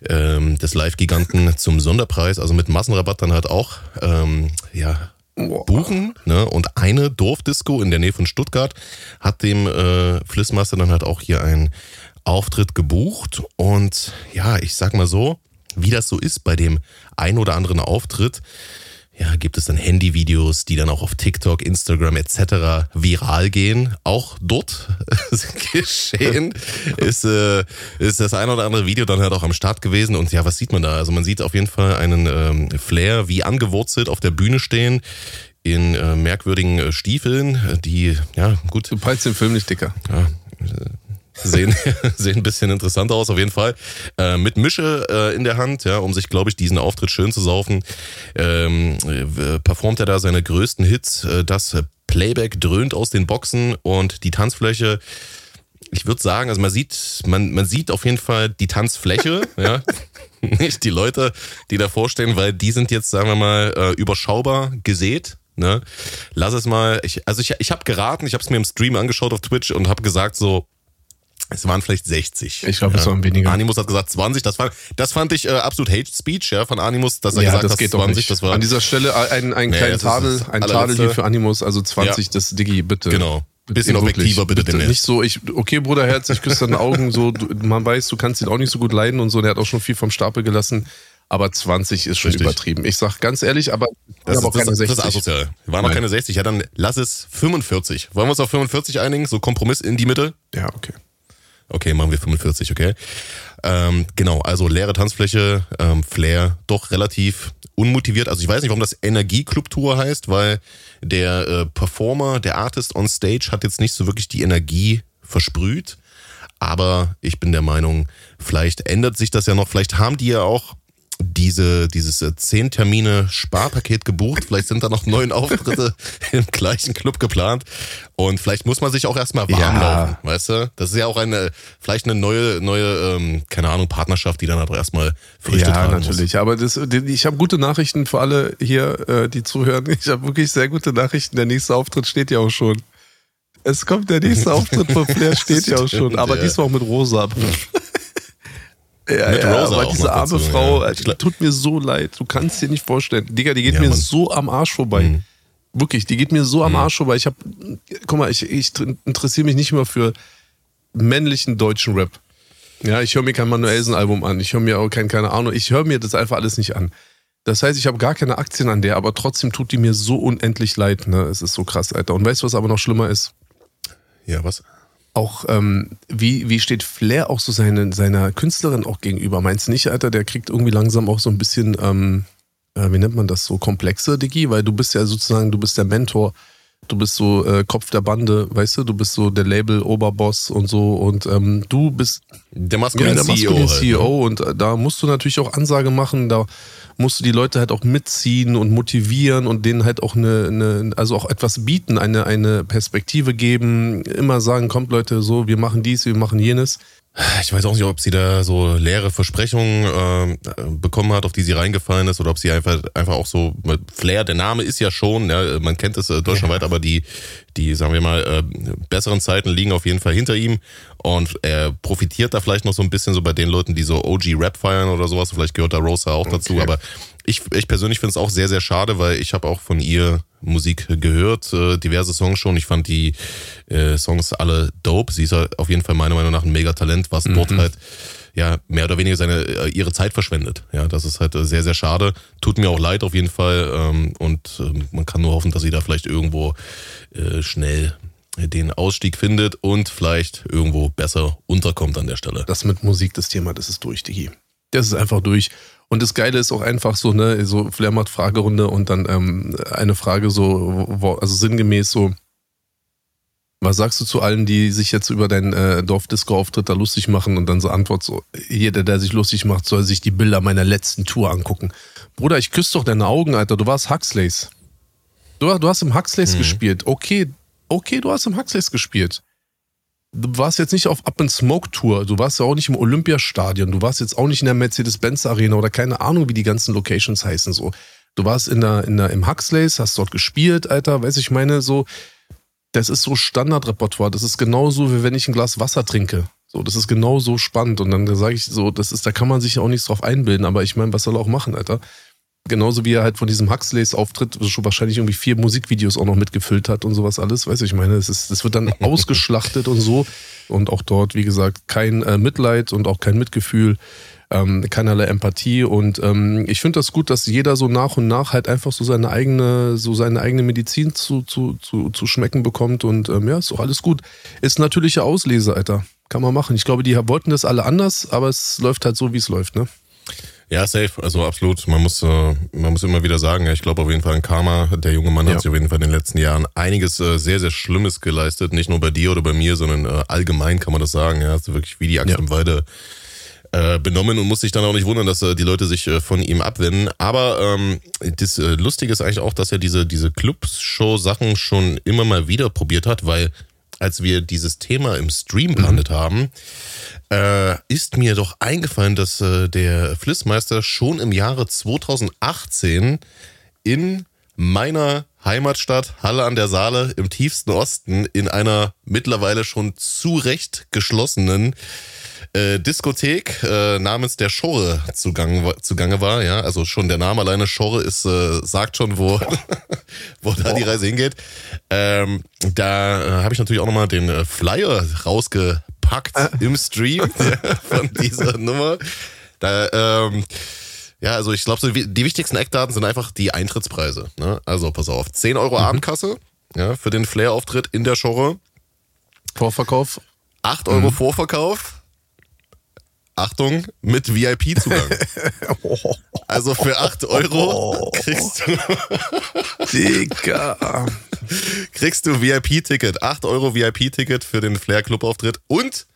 ähm, des Live-Giganten zum Sonderpreis, also mit Massenrabatt dann halt auch, ähm, ja, buchen. Ne? Und eine Dorfdisco in der Nähe von Stuttgart hat dem äh, Flissmeister dann halt auch hier einen Auftritt gebucht. Und ja, ich sag mal so, wie das so ist bei dem ein oder anderen Auftritt, ja, gibt es dann Handyvideos, die dann auch auf TikTok, Instagram etc. viral gehen. Auch dort geschehen ist, äh, ist das ein oder andere Video dann halt auch am Start gewesen. Und ja, was sieht man da? Also man sieht auf jeden Fall einen ähm, Flair wie angewurzelt auf der Bühne stehen in äh, merkwürdigen äh, Stiefeln, die, ja, gut. Du peilst den Film nicht dicker. Ja, sehen, sehen ein bisschen interessanter aus, auf jeden Fall. Äh, mit Mische äh, in der Hand, ja, um sich, glaube ich, diesen Auftritt schön zu saufen, ähm, äh, performt er da seine größten Hits. Äh, das Playback dröhnt aus den Boxen und die Tanzfläche. Ich würde sagen, also man sieht, man, man sieht auf jeden Fall die Tanzfläche, ja. Nicht die Leute, die davor stehen, weil die sind jetzt, sagen wir mal, äh, überschaubar gesät. Ne? Lass es mal. Ich, also ich, ich habe geraten, ich habe es mir im Stream angeschaut auf Twitch und habe gesagt so, es waren vielleicht 60. Ich glaube, ja. es waren weniger. Animus hat gesagt 20. Das, war, das fand ich äh, absolut Hate Speech ja, von Animus, dass er ja, gesagt das hat, geht 20. Das war An dieser Stelle ein, ein nee, kleinen Tadel, ein Tadel hier für Animus, also 20, ja. das Diggi, bitte. Genau. Bisschen objektiver, bitte, bitte Nicht so, ich, okay, Bruder, Herz, ich küsse deine Augen, so, du, man weiß, du kannst ihn auch nicht so gut leiden und so, der hat auch schon viel vom Stapel gelassen. Aber 20 ist schon Richtig. übertrieben. Ich sag ganz ehrlich, aber das ist, aber keine das, 60. Das ist asozial. Wir waren noch keine 60. Ja, dann lass es 45. Wollen wir uns auf 45 einigen? So Kompromiss in die Mitte? Ja, okay. Okay, machen wir 45, okay. Ähm, genau, also leere Tanzfläche, ähm, Flair, doch relativ unmotiviert. Also ich weiß nicht, warum das Energieclub-Tour heißt, weil der äh, Performer, der Artist on Stage hat jetzt nicht so wirklich die Energie versprüht. Aber ich bin der Meinung, vielleicht ändert sich das ja noch. Vielleicht haben die ja auch diese, dieses äh, zehn Termine Sparpaket gebucht. Vielleicht sind da noch neun Auftritte im gleichen Club geplant. Und vielleicht muss man sich auch erstmal warm ja. laufen, weißt du? Das ist ja auch eine, vielleicht eine neue, neue, ähm, keine Ahnung, Partnerschaft, die dann aber erstmal Früchte Ja, natürlich. Muss. Aber das, ich habe gute Nachrichten für alle hier, äh, die zuhören. Ich habe wirklich sehr gute Nachrichten. Der nächste Auftritt steht ja auch schon. Es kommt der nächste Auftritt von Flair, steht ja auch schon. Aber ja. diesmal auch mit Rosa. Ja, mit ja, Rosa aber diese arme dazu, Frau, ja. tut mir so leid. Du kannst dir nicht vorstellen. Digga, die geht ja, mir Mann. so am Arsch vorbei. Mhm. Wirklich, die geht mir so am mhm. Arsch vorbei. Ich hab, guck mal, ich, ich interessiere mich nicht mehr für männlichen deutschen Rap. Ja, ich höre mir kein Manuelsen-Album an. Ich höre mir auch kein, keine Ahnung, ich höre mir das einfach alles nicht an. Das heißt, ich habe gar keine Aktien an der, aber trotzdem tut die mir so unendlich leid. Ne? Es ist so krass, Alter. Und weißt du, was aber noch schlimmer ist? Ja, was? Auch, ähm, wie, wie steht Flair auch so seine, seiner Künstlerin auch gegenüber? Meinst du nicht, Alter, der kriegt irgendwie langsam auch so ein bisschen, ähm, äh, wie nennt man das, so komplexe, Diggi? Weil du bist ja sozusagen, du bist der Mentor, du bist so äh, Kopf der Bande, weißt du, du bist so der Label-Oberboss und so und ähm, du bist der maskuline ja, CEO, halt, CEO ne? und äh, da musst du natürlich auch Ansage machen, da musst du die Leute halt auch mitziehen und motivieren und denen halt auch eine, eine, also auch etwas bieten, eine, eine Perspektive geben, immer sagen, kommt Leute, so, wir machen dies, wir machen jenes. Ich weiß auch nicht, ob sie da so leere Versprechungen äh, bekommen hat, auf die sie reingefallen ist, oder ob sie einfach einfach auch so Flair. Der Name ist ja schon, ja, man kennt es äh, deutschlandweit, ja. aber die die sagen wir mal äh, besseren Zeiten liegen auf jeden Fall hinter ihm und er profitiert da vielleicht noch so ein bisschen so bei den Leuten, die so OG Rap feiern oder sowas. Vielleicht gehört da Rosa auch okay. dazu, aber ich, ich persönlich finde es auch sehr, sehr schade, weil ich habe auch von ihr Musik gehört, äh, diverse Songs schon. Ich fand die äh, Songs alle dope. Sie ist auf jeden Fall meiner Meinung nach ein Megatalent, was mhm. dort halt ja mehr oder weniger seine äh, ihre Zeit verschwendet. Ja, das ist halt äh, sehr sehr schade. Tut mir auch leid auf jeden Fall ähm, und ähm, man kann nur hoffen, dass sie da vielleicht irgendwo äh, schnell den Ausstieg findet und vielleicht irgendwo besser unterkommt an der Stelle. Das mit Musik, das Thema, das ist durch, Digi. Das ist einfach durch. Und das Geile ist auch einfach so, ne, so Flair macht Fragerunde und dann ähm, eine Frage so, also sinngemäß so, was sagst du zu allen, die sich jetzt über deinen äh, Dorfdisco-Auftritt da lustig machen und dann so Antwort so, jeder, der sich lustig macht, soll sich die Bilder meiner letzten Tour angucken. Bruder, ich küsse doch deine Augen, Alter, du warst Huxleys. Du, du hast im Huxleys mhm. gespielt. Okay, okay, du hast im Huxleys gespielt. Du warst jetzt nicht auf Up and Smoke Tour, du warst ja auch nicht im Olympiastadion, du warst jetzt auch nicht in der Mercedes-Benz Arena oder keine Ahnung, wie die ganzen Locations heißen so. Du warst in der, in der, im Huxleys, hast dort gespielt, Alter, weiß ich meine, so, das ist so Standardrepertoire. Das ist genauso, wie wenn ich ein Glas Wasser trinke. So, das ist genauso spannend. Und dann sage ich so, das ist, da kann man sich ja auch nichts drauf einbilden. Aber ich meine, was soll er auch machen, Alter? Genauso wie er halt von diesem Huxleys Auftritt schon wahrscheinlich irgendwie vier Musikvideos auch noch mitgefüllt hat und sowas alles. Weiß ich meine, das, ist, das wird dann ausgeschlachtet und so. Und auch dort, wie gesagt, kein äh, Mitleid und auch kein Mitgefühl, ähm, keinerlei Empathie. Und ähm, ich finde das gut, dass jeder so nach und nach halt einfach so seine eigene, so seine eigene Medizin zu, zu, zu, zu schmecken bekommt. Und ähm, ja, ist doch alles gut. Ist natürliche Auslese, Alter. Kann man machen. Ich glaube, die wollten das alle anders, aber es läuft halt so, wie es läuft, ne? Ja, safe. Also absolut. Man muss, äh, man muss immer wieder sagen, ich glaube auf jeden Fall ein Karma. Der junge Mann ja. hat sich auf jeden Fall in den letzten Jahren einiges äh, sehr, sehr Schlimmes geleistet. Nicht nur bei dir oder bei mir, sondern äh, allgemein kann man das sagen. Ja, also wirklich wie die Axt ja. im Walde benommen und muss sich dann auch nicht wundern, dass äh, die Leute sich äh, von ihm abwenden. Aber ähm, das äh, Lustige ist eigentlich auch, dass er diese, diese Clubshow-Sachen schon immer mal wieder probiert hat, weil als wir dieses Thema im Stream mhm. behandelt mhm. haben, äh, ist mir doch eingefallen, dass äh, der Flissmeister schon im Jahre 2018 in meiner Heimatstadt Halle an der Saale im tiefsten Osten in einer mittlerweile schon zu Recht geschlossenen äh, Diskothek äh, namens der Schorre zugange, zugange war. Ja, also schon der Name alleine Schorre ist äh, sagt schon, wo wo da die Reise hingeht. Ähm, da äh, habe ich natürlich auch nochmal den äh, Flyer rausgepackt äh. im Stream von dieser Nummer. Da ähm, ja, also ich glaube, so die wichtigsten Eckdaten sind einfach die Eintrittspreise. Ne? Also pass auf, 10 Euro mhm. Abendkasse ja, für den Flair-Auftritt in der Schorre. Vorverkauf. 8 Euro mhm. Vorverkauf. Achtung, mit VIP-Zugang. also für 8 Euro kriegst du. Digga. kriegst du VIP-Ticket. 8 Euro VIP-Ticket für den Flair-Club-Auftritt und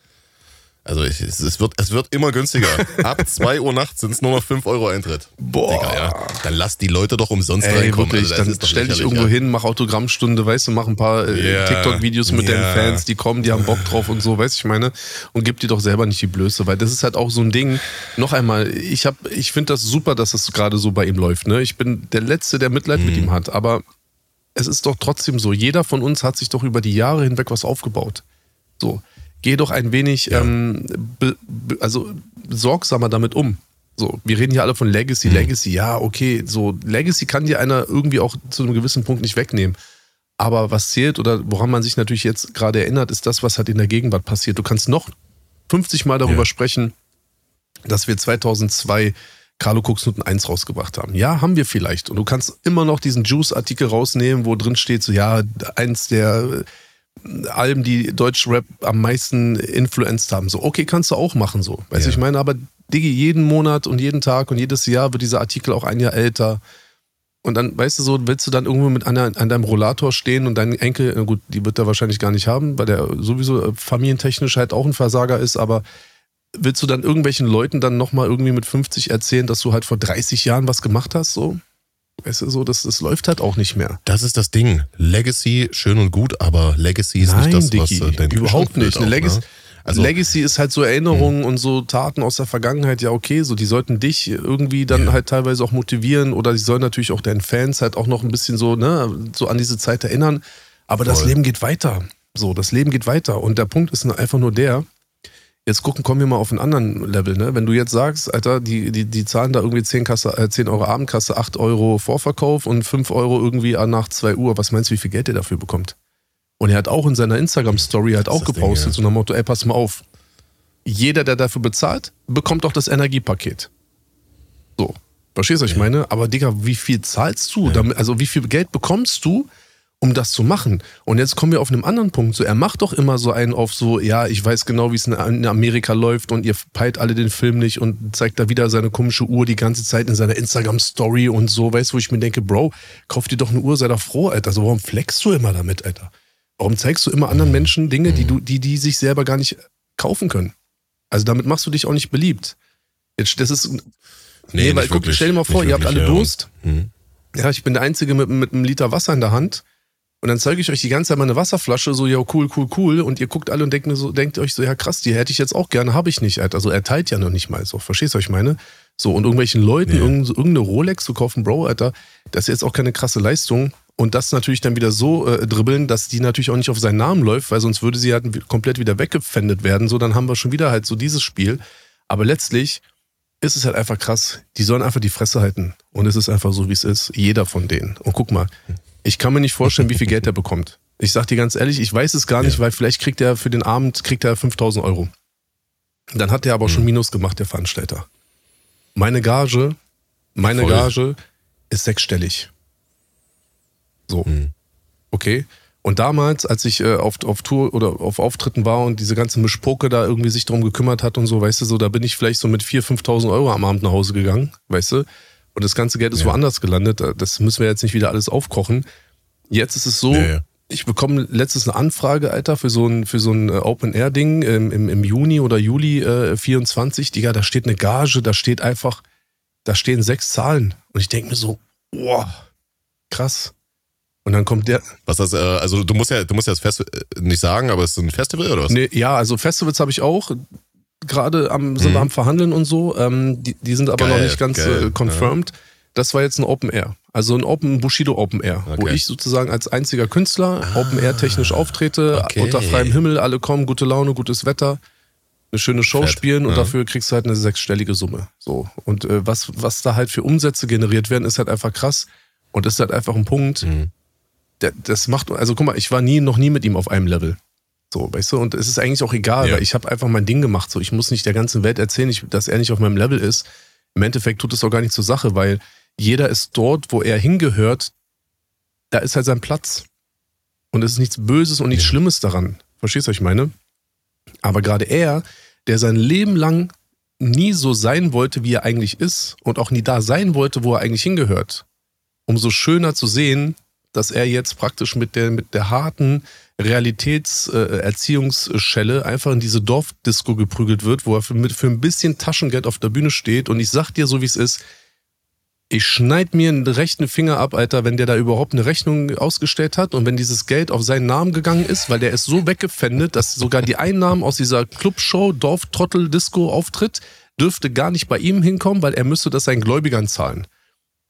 also ich, es, wird, es wird immer günstiger. Ab 2 Uhr nachts sind es nur noch 5 Euro Eintritt. Boah. Digga, ja. Dann lass die Leute doch umsonst Ey, reinkommen. Wirklich, also, dann stell dich irgendwo ja. hin, mach Autogrammstunde, weißt du, mach ein paar äh, yeah. TikTok-Videos mit yeah. deinen Fans, die kommen, die haben Bock drauf und so, weißt du, ich meine. Und gib dir doch selber nicht die Blöße, weil das ist halt auch so ein Ding. Noch einmal, ich, hab, ich finde das super, dass das gerade so bei ihm läuft. Ne? Ich bin der Letzte, der Mitleid mhm. mit ihm hat, aber es ist doch trotzdem so, jeder von uns hat sich doch über die Jahre hinweg was aufgebaut. So geh doch ein wenig ja. ähm, be, be, also sorgsamer damit um. So, wir reden hier alle von Legacy, mhm. Legacy, ja, okay, so Legacy kann dir einer irgendwie auch zu einem gewissen Punkt nicht wegnehmen. Aber was zählt oder woran man sich natürlich jetzt gerade erinnert, ist das, was halt in der Gegenwart passiert. Du kannst noch 50 Mal darüber ja. sprechen, dass wir 2002 Carlo Noten 1 rausgebracht haben. Ja, haben wir vielleicht. Und du kannst immer noch diesen Juice-Artikel rausnehmen, wo drin steht, so, ja, eins der Alben, die Deutschrap am meisten influenced haben. So, okay, kannst du auch machen, so. Weißt du, ja. ich meine, aber Diggi, jeden Monat und jeden Tag und jedes Jahr wird dieser Artikel auch ein Jahr älter. Und dann, weißt du so, willst du dann irgendwo mit an, an deinem Rollator stehen und dein Enkel, na gut, die wird er wahrscheinlich gar nicht haben, weil der sowieso äh, familientechnisch halt auch ein Versager ist, aber willst du dann irgendwelchen Leuten dann nochmal irgendwie mit 50 erzählen, dass du halt vor 30 Jahren was gemacht hast, so? Weißt du, so, das, das läuft halt auch nicht mehr. Das ist das Ding. Legacy, schön und gut, aber Legacy ist Nein, nicht das, Dicky, was äh, dein Überhaupt nicht. Auch, Legacy, ne? also, Legacy ist halt so Erinnerungen mh. und so Taten aus der Vergangenheit, ja, okay, so, die sollten dich irgendwie dann ja. halt teilweise auch motivieren oder die sollen natürlich auch deinen Fans halt auch noch ein bisschen so, ne, so an diese Zeit erinnern. Aber Voll. das Leben geht weiter. So, das Leben geht weiter. Und der Punkt ist einfach nur der, Jetzt gucken, kommen wir mal auf einen anderen Level. Ne? Wenn du jetzt sagst, Alter, die, die, die zahlen da irgendwie 10, Kasse, äh, 10 Euro Abendkasse, 8 Euro Vorverkauf und 5 Euro irgendwie nach 2 Uhr, was meinst du, wie viel Geld er dafür bekommt? Und er hat auch in seiner Instagram-Story halt auch gepostet, Ding, ja. so nach Motto, ey, pass mal auf. jeder, der dafür bezahlt, bekommt auch das Energiepaket. So. Verstehst du, was ich meine? Aber Digga, wie viel zahlst du? Damit, also wie viel Geld bekommst du, um das zu machen? Und jetzt kommen wir auf einen anderen Punkt. So, er macht doch immer so einen auf so, ja, ich weiß genau, wie es in Amerika läuft und ihr peilt alle den Film nicht und zeigt da wieder seine komische Uhr die ganze Zeit in seiner Instagram-Story und so, weißt du, wo ich mir denke, Bro, kauf dir doch eine Uhr, sei doch froh, Alter. Also warum flexst du immer damit, Alter? Warum zeigst du immer anderen Menschen Dinge, die du, die, die sich selber gar nicht kaufen können? Also damit machst du dich auch nicht beliebt. Jetzt, das ist Nee, nee weil guck, stell dir mal vor, ihr habt alle ja. Durst. Mhm. Ja, ich bin der Einzige mit, mit einem Liter Wasser in der Hand. Und dann zeige ich euch die ganze Zeit meine Wasserflasche, so, ja, cool, cool, cool. Und ihr guckt alle und denkt so, denkt euch so, ja krass, die hätte ich jetzt auch gerne, habe ich nicht. Also er teilt ja noch nicht mal so. Verstehst du, was ich meine? So, und irgendwelchen Leuten ja. irgendeine Rolex zu kaufen, Bro, Alter, das ist jetzt auch keine krasse Leistung. Und das natürlich dann wieder so äh, dribbeln, dass die natürlich auch nicht auf seinen Namen läuft, weil sonst würde sie halt komplett wieder weggepfändet werden. So, dann haben wir schon wieder halt so dieses Spiel. Aber letztlich, ist es halt einfach krass. Die sollen einfach die Fresse halten. Und es ist einfach so, wie es ist. Jeder von denen. Und guck mal, ich kann mir nicht vorstellen, wie viel Geld er bekommt. Ich sag dir ganz ehrlich, ich weiß es gar nicht, ja. weil vielleicht kriegt er für den Abend kriegt er 5000 Euro. Dann hat er aber mhm. schon Minus gemacht, der Veranstalter. Meine Gage, meine Voll. Gage ist sechsstellig. So. Mhm. Okay. Und damals, als ich äh, auf, auf Tour oder auf Auftritten war und diese ganze Mischpoke da irgendwie sich drum gekümmert hat und so, weißt du, so, da bin ich vielleicht so mit 4.000, 5.000 Euro am Abend nach Hause gegangen, weißt du. Und das ganze Geld ist ja. woanders gelandet. Das müssen wir jetzt nicht wieder alles aufkochen. Jetzt ist es so, ja. ich bekomme letztes eine Anfrage, Alter, für so ein, für so ein äh, Open-Air-Ding im, im, im, Juni oder Juli äh, 24. Digga, da steht eine Gage, da steht einfach, da stehen sechs Zahlen. Und ich denke mir so, boah, krass. Und dann kommt der. Was das, äh, also du musst ja, du musst ja das Festival äh, nicht sagen, aber es ist ein Festival oder was? Nee, ja, also Festivals habe ich auch. Gerade am, sind mhm. wir am Verhandeln und so. Ähm, die, die sind aber geil, noch nicht ganz geil, äh, confirmed. Ja. Das war jetzt ein Open Air. Also ein Open Bushido Open Air, okay. wo ich sozusagen als einziger Künstler ah, Open Air technisch auftrete, okay. unter freiem Himmel, alle kommen, gute Laune, gutes Wetter, eine schöne Show Fett. spielen und ja. dafür kriegst du halt eine sechsstellige Summe. So. Und äh, was, was da halt für Umsätze generiert werden, ist halt einfach krass. Und ist halt einfach ein Punkt. Mhm das macht, also guck mal, ich war nie, noch nie mit ihm auf einem Level. So, weißt du, und es ist eigentlich auch egal, ja. weil ich habe einfach mein Ding gemacht. So, ich muss nicht der ganzen Welt erzählen, dass er nicht auf meinem Level ist. Im Endeffekt tut es auch gar nicht zur Sache, weil jeder ist dort, wo er hingehört, da ist halt sein Platz. Und es ist nichts Böses und nichts ja. Schlimmes daran. Verstehst du, was ich meine? Aber gerade er, der sein Leben lang nie so sein wollte, wie er eigentlich ist und auch nie da sein wollte, wo er eigentlich hingehört, umso schöner zu sehen, dass er jetzt praktisch mit der, mit der harten Realitätserziehungsschelle äh, einfach in diese Dorfdisco geprügelt wird, wo er für, mit, für ein bisschen Taschengeld auf der Bühne steht. Und ich sag dir so, wie es ist, ich schneid mir den rechten Finger ab, Alter, wenn der da überhaupt eine Rechnung ausgestellt hat und wenn dieses Geld auf seinen Namen gegangen ist, weil der ist so weggefändet, dass sogar die Einnahmen aus dieser Clubshow, Dorftrottel-Disco-Auftritt dürfte gar nicht bei ihm hinkommen, weil er müsste das seinen Gläubigern zahlen.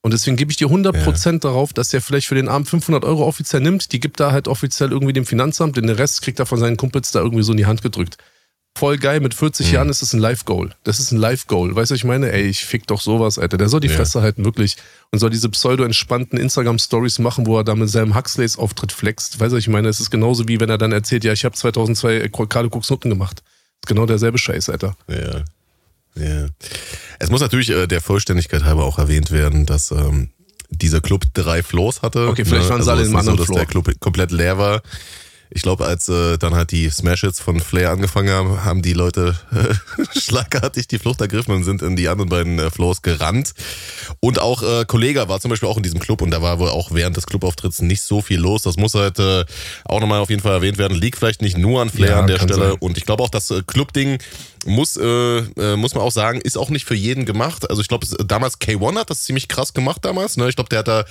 Und deswegen gebe ich dir 100% ja. darauf, dass der vielleicht für den Abend 500 Euro offiziell nimmt. Die gibt er halt offiziell irgendwie dem Finanzamt. Den Rest kriegt er von seinen Kumpels da irgendwie so in die Hand gedrückt. Voll geil, mit 40 mhm. Jahren ist es ein Live-Goal. Das ist ein Live-Goal. Weißt du, ich meine? Ey, ich fick doch sowas, Alter. Der soll die ja. Fresse halten, wirklich. Und soll diese pseudo-entspannten Instagram-Stories machen, wo er da mit seinem Huxleys Auftritt flext. Weißt du, ich meine? Es ist genauso wie wenn er dann erzählt, ja, ich habe 2002 Karl Cooks Nutten gemacht. ist genau derselbe Scheiß, Alter. Ja. Ja. Es muss natürlich äh, der Vollständigkeit halber auch erwähnt werden, dass ähm, dieser Club drei Floors hatte. Okay, vielleicht ne? waren sie also alle im anderen so, dass Floor. der Club komplett leer war. Ich glaube, als äh, dann halt die Smash-Hits von Flair angefangen haben, haben die Leute äh, schlagartig die Flucht ergriffen und sind in die anderen beiden äh, Floors gerannt. Und auch äh, Kollega war zum Beispiel auch in diesem Club und da war wohl auch während des Clubauftritts nicht so viel los. Das muss halt äh, auch nochmal auf jeden Fall erwähnt werden. Liegt vielleicht nicht nur an Flair ja, an der Stelle. Sein. Und ich glaube auch, das äh, Club-Ding muss, äh, äh, muss man auch sagen, ist auch nicht für jeden gemacht. Also ich glaube, damals K1 hat das ziemlich krass gemacht damals. Ne? Ich glaube, der hat da,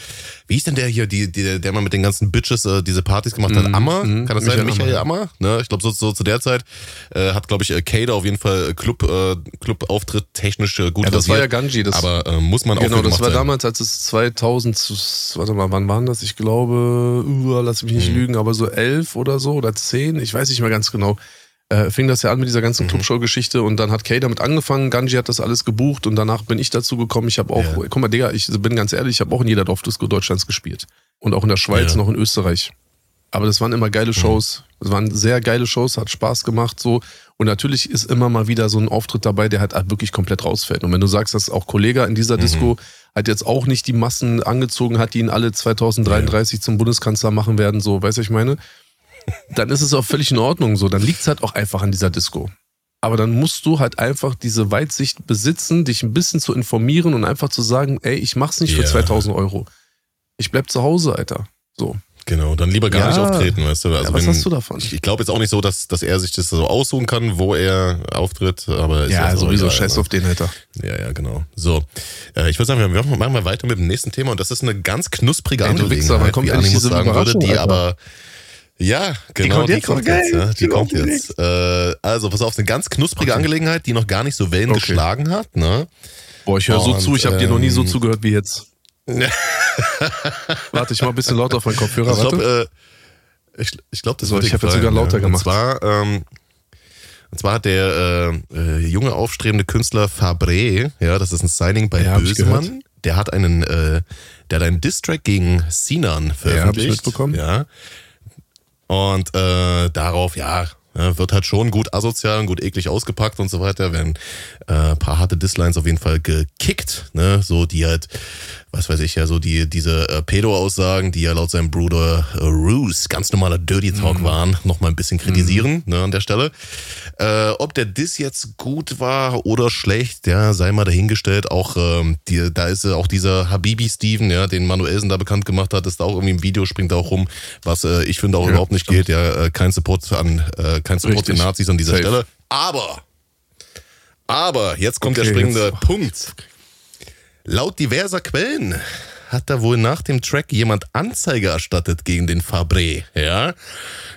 wie ist denn der hier, die, die, der mal mit den ganzen Bitches äh, diese Partys gemacht hat? Mm, Ammer? Mm, Kann das Michael sein? Michael Ammer? Ammer? Ne? Ich glaube, so, so zu der Zeit äh, hat, glaube ich, äh, Kader auf jeden Fall Club, äh, Club-Auftritt technisch äh, gut Ja, das rasiert. war ja Ganji. Das, aber äh, muss man auch Genau, das war sein. damals, als es 2000, warte mal, wann waren das? Ich glaube, uh, lass mich nicht mm. lügen, aber so elf oder so oder zehn, ich weiß nicht mehr ganz genau äh, fing das ja an mit dieser ganzen mhm. Clubshow-Geschichte und dann hat Kay damit angefangen, Ganji hat das alles gebucht und danach bin ich dazu gekommen. Ich habe auch, ja. guck mal, Digga, ich bin ganz ehrlich, ich habe auch in jeder Dorfdisco Deutschlands gespielt. Und auch in der Schweiz, ja. noch in Österreich. Aber das waren immer geile mhm. Shows. Es waren sehr geile Shows, hat Spaß gemacht so. Und natürlich ist immer mal wieder so ein Auftritt dabei, der halt wirklich komplett rausfällt. Und wenn du sagst, dass auch Kollege in dieser mhm. Disco halt jetzt auch nicht die Massen angezogen hat, die ihn alle 2033 ja. zum Bundeskanzler machen werden, so, weißt du, ich meine, dann ist es auch völlig in Ordnung so. Dann liegt es halt auch einfach an dieser Disco. Aber dann musst du halt einfach diese Weitsicht besitzen, dich ein bisschen zu informieren und einfach zu sagen, ey, ich mach's nicht yeah. für 2000 Euro. Ich bleib zu Hause, Alter. So. Genau, dann lieber gar ja. nicht auftreten, weißt du. Also ja, was wenn, hast du davon? Ich, ich glaube jetzt auch nicht so, dass, dass er sich das so aussuchen kann, wo er auftritt, aber ja, ja sowieso Scheiß ne? auf den Alter. Ja, ja, genau. So, äh, ich würde sagen, wir machen mal weiter mit dem nächsten Thema und das ist eine ganz knusprige Ey, Angelegenheit, Wichser, kommt wie Animus sagen würde, die Alter. aber ja, genau, die kommt jetzt. Die kommt jetzt, ja, die, die kommt jetzt. Äh, also, pass auf, eine ganz knusprige okay. Angelegenheit, die noch gar nicht so Wellen okay. geschlagen hat. Ne? Boah, ich höre so zu, ich habe ähm, dir noch nie so ähm, zugehört wie jetzt. Warte, ich mach ein bisschen lauter auf meinen Kopfhörer. Ich glaube, äh, ich, ich glaub, das so, Ich habe jetzt sogar lauter ja. gemacht. Und zwar, ähm, und zwar hat der äh, äh, junge aufstrebende Künstler Fabre, ja, das ist ein Signing bei ja, Bösemann. Der hat einen, äh, der hat einen Distrack gegen Sinan veröffentlicht. Ja, hab ich mitbekommen. Ja. Und äh, darauf, ja, wird halt schon gut asozial und gut eklig ausgepackt und so weiter. Werden äh, paar harte Dislines auf jeden Fall gekickt, ne? So die halt, was weiß ich ja, so die diese äh, Pedo-Aussagen, die ja laut seinem Bruder äh, Roos ganz normaler Dirty Talk mhm. waren, noch mal ein bisschen kritisieren, mhm. ne, an der Stelle. Äh, ob der Diss jetzt gut war oder schlecht, ja, sei mal dahingestellt. Auch ähm, die, da ist äh, auch dieser Habibi Steven, ja, den Manuelsen da bekannt gemacht hat, ist da auch irgendwie im Video, springt da auch rum, was äh, ich finde auch ja, überhaupt nicht stimmt. geht. Ja, äh, kein Support an, äh, kein Support Richtig. für Nazis an dieser Safe. Stelle. Aber, aber, jetzt kommt okay, der springende jetzt. Punkt. Laut diverser Quellen hat da wohl nach dem Track jemand Anzeige erstattet gegen den Fabre, ja.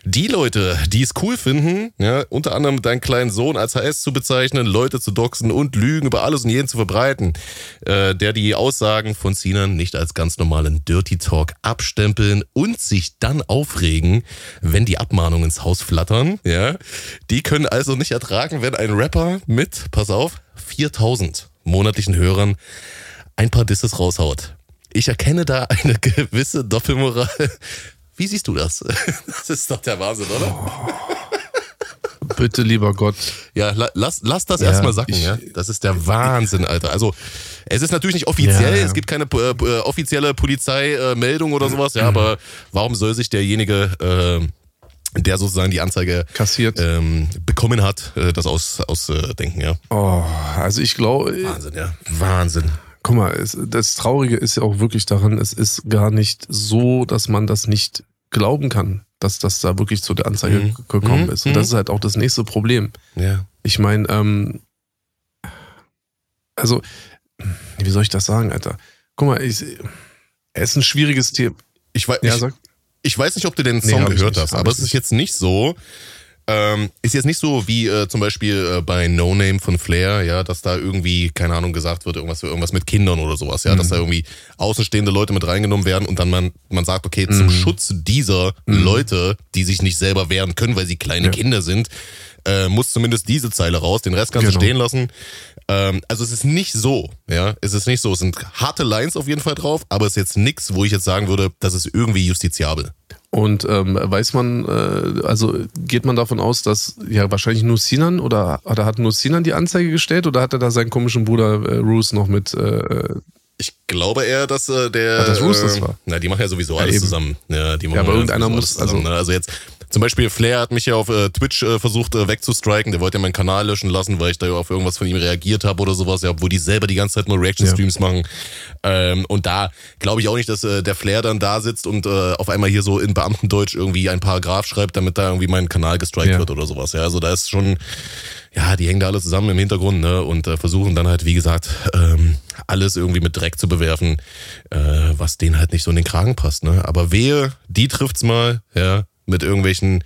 Die Leute, die es cool finden, ja, unter anderem deinen kleinen Sohn als HS zu bezeichnen, Leute zu doxen und Lügen über alles und jeden zu verbreiten, äh, der die Aussagen von Sinan nicht als ganz normalen Dirty Talk abstempeln und sich dann aufregen, wenn die Abmahnungen ins Haus flattern, ja. Die können also nicht ertragen, wenn ein Rapper mit, pass auf, 4000 monatlichen Hörern ein paar Disses raushaut. Ich erkenne da eine gewisse Doppelmoral. Wie siehst du das? Das ist doch der Wahnsinn, oder? Oh. Bitte, lieber Gott. Ja, lass, lass das ja, erstmal sacken, ich, ja. Das ist der Wahnsinn, Alter. Also, es ist natürlich nicht offiziell, ja. es gibt keine äh, äh offizielle Polizeimeldung oder sowas, ja, aber warum soll sich derjenige, äh, der sozusagen die Anzeige kassiert ähm, bekommen hat, äh, das ausdenken, aus, äh, ja? Oh, also ich glaube. Wahnsinn, ja. Wahnsinn guck mal, es, das Traurige ist ja auch wirklich daran, es ist gar nicht so, dass man das nicht glauben kann, dass das da wirklich zu der Anzeige mhm. gekommen mhm. ist. Und das ist halt auch das nächste Problem. Ja. Ich meine, ähm, also, wie soll ich das sagen, Alter? Guck mal, ich, es ist ein schwieriges Thema. Ich weiß, ja, ich, ich, weiß nicht, ob du den Song nee, gehört hast, aber es ist jetzt nicht so, ähm, ist jetzt nicht so wie äh, zum Beispiel äh, bei No Name von Flair, ja, dass da irgendwie, keine Ahnung, gesagt wird, irgendwas, irgendwas mit Kindern oder sowas, ja, mhm. dass da irgendwie außenstehende Leute mit reingenommen werden und dann man, man sagt, okay, zum mhm. Schutz dieser mhm. Leute, die sich nicht selber wehren können, weil sie kleine ja. Kinder sind, äh, muss zumindest diese Zeile raus, den Rest kannst genau. du stehen lassen. Ähm, also es ist nicht so, ja, es ist nicht so. Es sind harte Lines auf jeden Fall drauf, aber es ist jetzt nichts, wo ich jetzt sagen würde, das ist irgendwie justiziabel. Und ähm, weiß man, äh, also geht man davon aus, dass ja wahrscheinlich nur Sinan oder, oder hat nur Sinan die Anzeige gestellt oder hat er da seinen komischen Bruder äh, Roos noch mit? Äh, ich glaube eher, dass äh, der. Ach, dass Roos das war. Na, die machen ja sowieso alles ja, zusammen. Ja, die machen ja aber irgendeiner muss. Zusammen, also, ne? also jetzt zum Beispiel Flair hat mich ja auf äh, Twitch äh, versucht äh, wegzustriken. Der wollte ja meinen Kanal löschen lassen, weil ich da auf irgendwas von ihm reagiert habe oder sowas, ja, obwohl die selber die ganze Zeit nur Reaction-Streams ja. machen. Ähm, und da glaube ich auch nicht, dass äh, der Flair dann da sitzt und äh, auf einmal hier so in Beamtendeutsch irgendwie ein Paragraph schreibt, damit da irgendwie mein Kanal gestrikt ja. wird oder sowas. Ja, also da ist schon, ja, die hängen da alle zusammen im Hintergrund ne, und äh, versuchen dann halt, wie gesagt, ähm, alles irgendwie mit Dreck zu bewerfen, was denen halt nicht so in den Kragen passt. Ne? Aber wehe, die trifft's mal, ja, mit irgendwelchen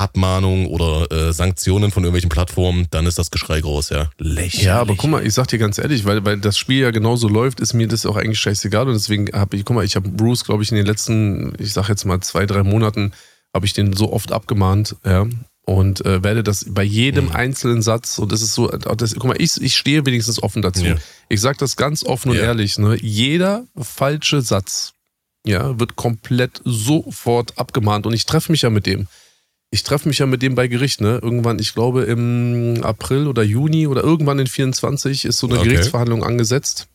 Abmahnungen oder äh, Sanktionen von irgendwelchen Plattformen, dann ist das Geschrei groß, ja. Lächerlich. Ja, aber guck mal, ich sag dir ganz ehrlich, weil, weil das Spiel ja genauso läuft, ist mir das auch eigentlich scheißegal und deswegen habe ich, guck mal, ich habe Bruce, glaube ich, in den letzten, ich sag jetzt mal zwei, drei Monaten, habe ich den so oft abgemahnt, ja, und äh, werde das bei jedem mhm. einzelnen Satz, und das ist so, das, guck mal, ich, ich stehe wenigstens offen dazu. Ja. Ich sag das ganz offen und ja. ehrlich, ne, jeder falsche Satz, ja, wird komplett sofort abgemahnt und ich treffe mich ja mit dem. Ich treffe mich ja mit dem bei Gericht, ne? Irgendwann, ich glaube im April oder Juni oder irgendwann in 24 ist so eine Okay. Gerichtsverhandlung angesetzt.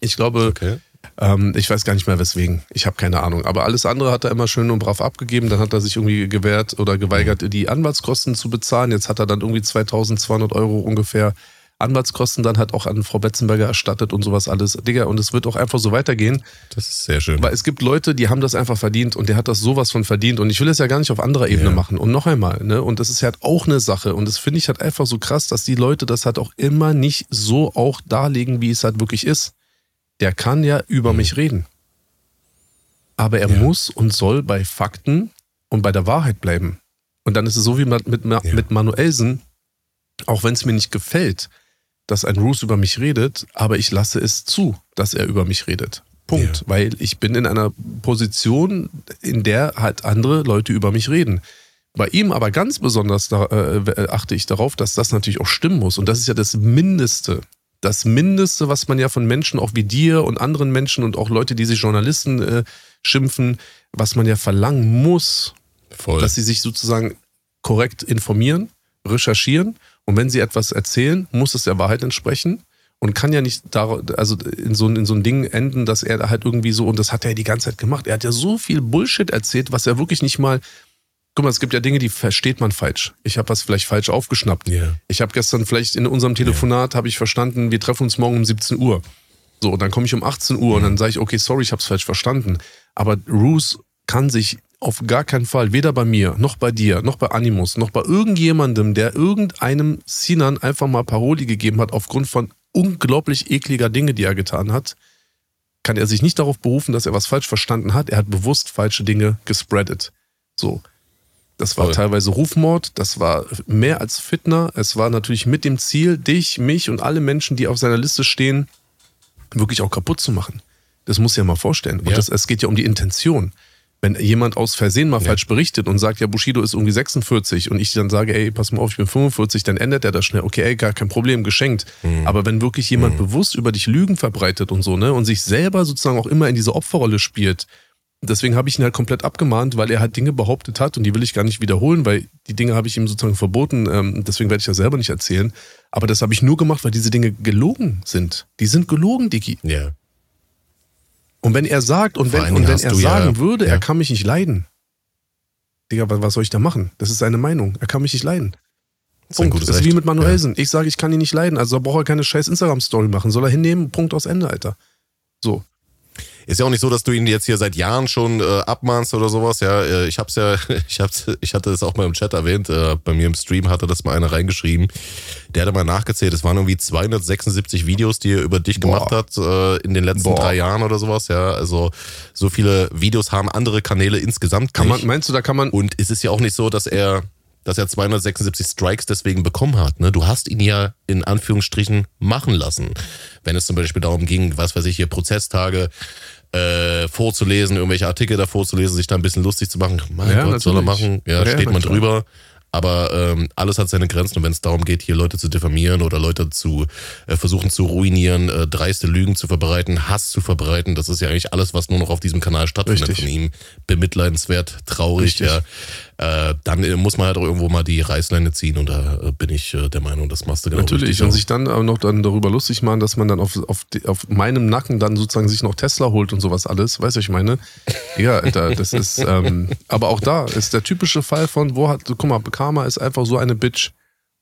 Ich glaube, Okay. ähm, ich weiß gar nicht mehr weswegen. Ich habe keine Ahnung. Aber alles andere hat er immer schön und brav abgegeben. Dann hat er sich irgendwie gewehrt oder geweigert, die Anwaltskosten zu bezahlen. Jetzt hat er dann irgendwie 2200 Euro ungefähr Anwaltskosten dann halt auch an Frau Betzenberger erstattet und sowas alles. Digga, und es wird auch einfach so weitergehen. Das ist sehr schön. Weil es gibt Leute, die haben das einfach verdient und der hat das sowas von verdient. Und ich will es ja gar nicht auf anderer Ebene Ja. machen. Und noch einmal, ne? Und das ist halt auch eine Sache. Und das finde ich halt einfach so krass, dass die Leute das halt auch immer nicht so auch darlegen, wie es halt wirklich ist. Der kann ja über mich reden. Aber er Mhm. Ja. muss und soll bei Fakten und bei der Wahrheit bleiben. Und dann ist es so wie mit, mit, Ja. mit Manuelsen, auch wenn es mir nicht gefällt, dass ein Bruce über mich redet, aber ich lasse es zu, dass er über mich redet. Punkt. Ja. Weil ich bin in einer Position, in der halt andere Leute über mich reden. Bei ihm aber ganz besonders da, äh, achte ich darauf, dass das natürlich auch stimmen muss. Und das ist ja das Mindeste. Das Mindeste, was man ja von Menschen auch wie dir und anderen Menschen und auch Leute, die sich Journalisten äh, schimpfen, was man ja verlangen muss, Voll. dass sie sich sozusagen korrekt informieren, recherchieren und wenn sie etwas erzählen, muss es der Wahrheit entsprechen und kann ja nicht da, also in so, ein- in so ein Ding enden, dass er da halt irgendwie so, und das hat er ja die ganze Zeit gemacht, er hat ja so viel Bullshit erzählt, was er wirklich nicht mal, guck mal, es gibt ja Dinge, die versteht man falsch. Ich habe was vielleicht falsch aufgeschnappt. ja. Ich habe gestern vielleicht in unserem Telefonat, habe ich verstanden, wir treffen uns morgen um 17 Uhr. So, und dann komme ich um 18 Uhr und dann sage ich, okay, sorry, ich habe es falsch verstanden. Aber Roos kann sich auf gar keinen Fall, weder bei mir, noch bei dir, noch bei Animus, noch bei irgendjemandem, der irgendeinem Sinan einfach mal Paroli gegeben hat, aufgrund von unglaublich ekliger Dinge, die er getan hat, kann er sich nicht darauf berufen, dass er was falsch verstanden hat. Er hat bewusst falsche Dinge gespreadet. So. Das war Voll. teilweise Rufmord, das war mehr als Fitner. Es war natürlich mit dem Ziel, dich, mich und alle Menschen, die auf seiner Liste stehen, wirklich auch kaputt zu machen. Das muss ja mal vorstellen. Und Ja. das, es geht ja um die Intention. Wenn jemand aus Versehen mal falsch berichtet und sagt, ja, Bushido ist irgendwie 46 und ich dann sage, ey, pass mal auf, ich bin 45, dann ändert er das schnell. Okay, ey, gar kein Problem, geschenkt. Mhm. Aber wenn wirklich jemand bewusst über dich Lügen verbreitet und so, ne, und sich selber sozusagen auch immer in diese Opferrolle spielt, deswegen habe ich ihn halt komplett abgemahnt, weil er halt Dinge behauptet hat und die will ich gar nicht wiederholen, weil die Dinge habe ich ihm sozusagen verboten. Ähm, deswegen werde ich das selber nicht erzählen. Aber das habe ich nur gemacht, weil diese Dinge gelogen sind. Die sind gelogen, Digi. Ja. Und wenn er sagt und wenn, und wenn er du ja- sagen würde, ja. er kann mich nicht leiden. Digga, was, soll ich da machen? Das ist seine Meinung. Er kann mich nicht leiden. Das ist Punkt. gutes Das ist wie mit Manuelsen. Ich sage, ich kann ihn nicht leiden. Also braucht er keine scheiß Instagram-Story machen. Soll er hinnehmen? Punkt aus Ende, Alter. So. Ist ja auch nicht so, dass du ihn jetzt hier seit Jahren schon äh, abmahnst oder sowas. Ja, äh, ich hab's ja, ich hab's, ich hatte das auch mal im Chat erwähnt. Äh, bei mir im Stream hatte das mal einer reingeschrieben. Der hatte mal nachgezählt. Es waren irgendwie 276 Videos, die er über dich Boah. gemacht hat äh, in den letzten Boah. drei Jahren oder sowas. Ja, also so viele Videos haben andere Kanäle insgesamt Kann nicht. man, meinst du, da kann man. Und es ist ja auch nicht so, dass er, dass er 276 Strikes deswegen bekommen hat. Ne? Du hast ihn ja in Anführungsstrichen machen lassen. Wenn es zum Beispiel darum ging, was weiß ich, hier Prozesstage äh, vorzulesen, irgendwelche Artikel da vorzulesen, sich da ein bisschen lustig zu machen. Mein Ja, Gott, soll er natürlich. machen? Ja, Ja, steht man klar. drüber. Aber ähm, alles hat seine Grenzen und wenn es darum geht, hier Leute zu diffamieren oder Leute zu äh, versuchen zu ruinieren, äh, dreiste Lügen zu verbreiten, Hass zu verbreiten, das ist ja eigentlich alles, was nur noch auf diesem Kanal stattfindet Richtig. von ihm. Bemitleidenswert, traurig, Richtig. ja. Äh, dann äh, muss man halt auch irgendwo mal die Reißleine ziehen und da äh, bin ich äh, der Meinung, das machst du genau Natürlich. richtig. Und sich dann auch noch dann darüber lustig machen, dass man dann auf, auf, auf meinem Nacken dann sozusagen sich noch Tesla holt und sowas alles. Weißt du, was ich meine? Ja, Alter, das ist, ähm, aber auch da ist der typische Fall von, wo hat, guck mal, Karma ist einfach so eine Bitch.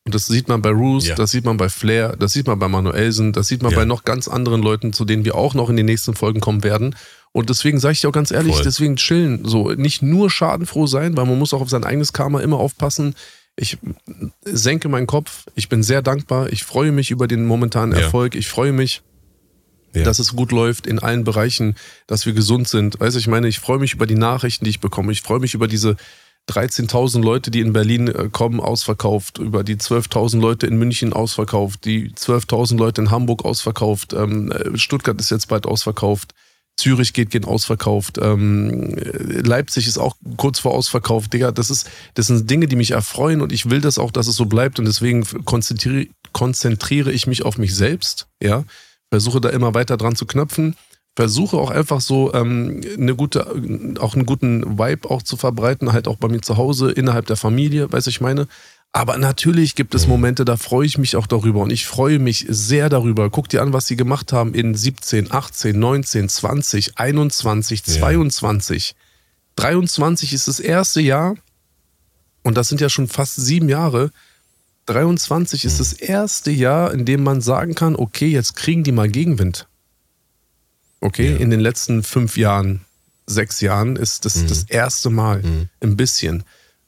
Und das sieht man bei Roos, Ja. das sieht man bei Flair, das sieht man bei Manuelsen, das sieht man Ja. bei noch ganz anderen Leuten, zu denen wir auch noch in den nächsten Folgen kommen werden. Und deswegen sage ich dir auch ganz ehrlich, Voll. deswegen chillen. So, nicht nur schadenfroh sein, weil man muss auch auf sein eigenes Karma immer aufpassen. Ich senke meinen Kopf. Ich bin sehr dankbar. Ich freue mich über den momentanen Ja. Erfolg. Ich freue mich, Ja. dass es gut läuft in allen Bereichen, dass wir gesund sind. Weißt du, ich meine, ich freue mich über die Nachrichten, die ich bekomme. Ich freue mich über diese 13.000 Leute, die in Berlin äh, kommen, ausverkauft, über die 12.000 Leute in München ausverkauft, die 12.000 Leute in Hamburg ausverkauft, ähm, äh, Stuttgart ist jetzt bald ausverkauft, Zürich geht gehen ausverkauft, ähm, äh, Leipzig ist auch kurz vor ausverkauft. Digga, das ist, das sind Dinge, die mich erfreuen und ich will das auch, dass es so bleibt und deswegen konzentriere, konzentriere ich mich auf mich selbst, ja, versuche da immer weiter dran zu knöpfen, versuche auch einfach so ähm, eine gute, auch einen guten Vibe auch zu verbreiten, halt auch bei mir zu Hause, innerhalb der Familie, weiß ich meine. Aber natürlich gibt es Momente, da freue ich mich auch darüber und ich freue mich sehr darüber. Guck dir an, was sie gemacht haben in 17, 18, 19, 20, 21, 22. Ja. 23 ist das erste Jahr und das sind ja schon fast sieben Jahre. 23 ist das erste Jahr, in dem man sagen kann, okay, jetzt kriegen die mal Gegenwind. Okay, ja. in den letzten fünf Jahren, sechs Jahren ist das mhm. das erste Mal mhm. ein bisschen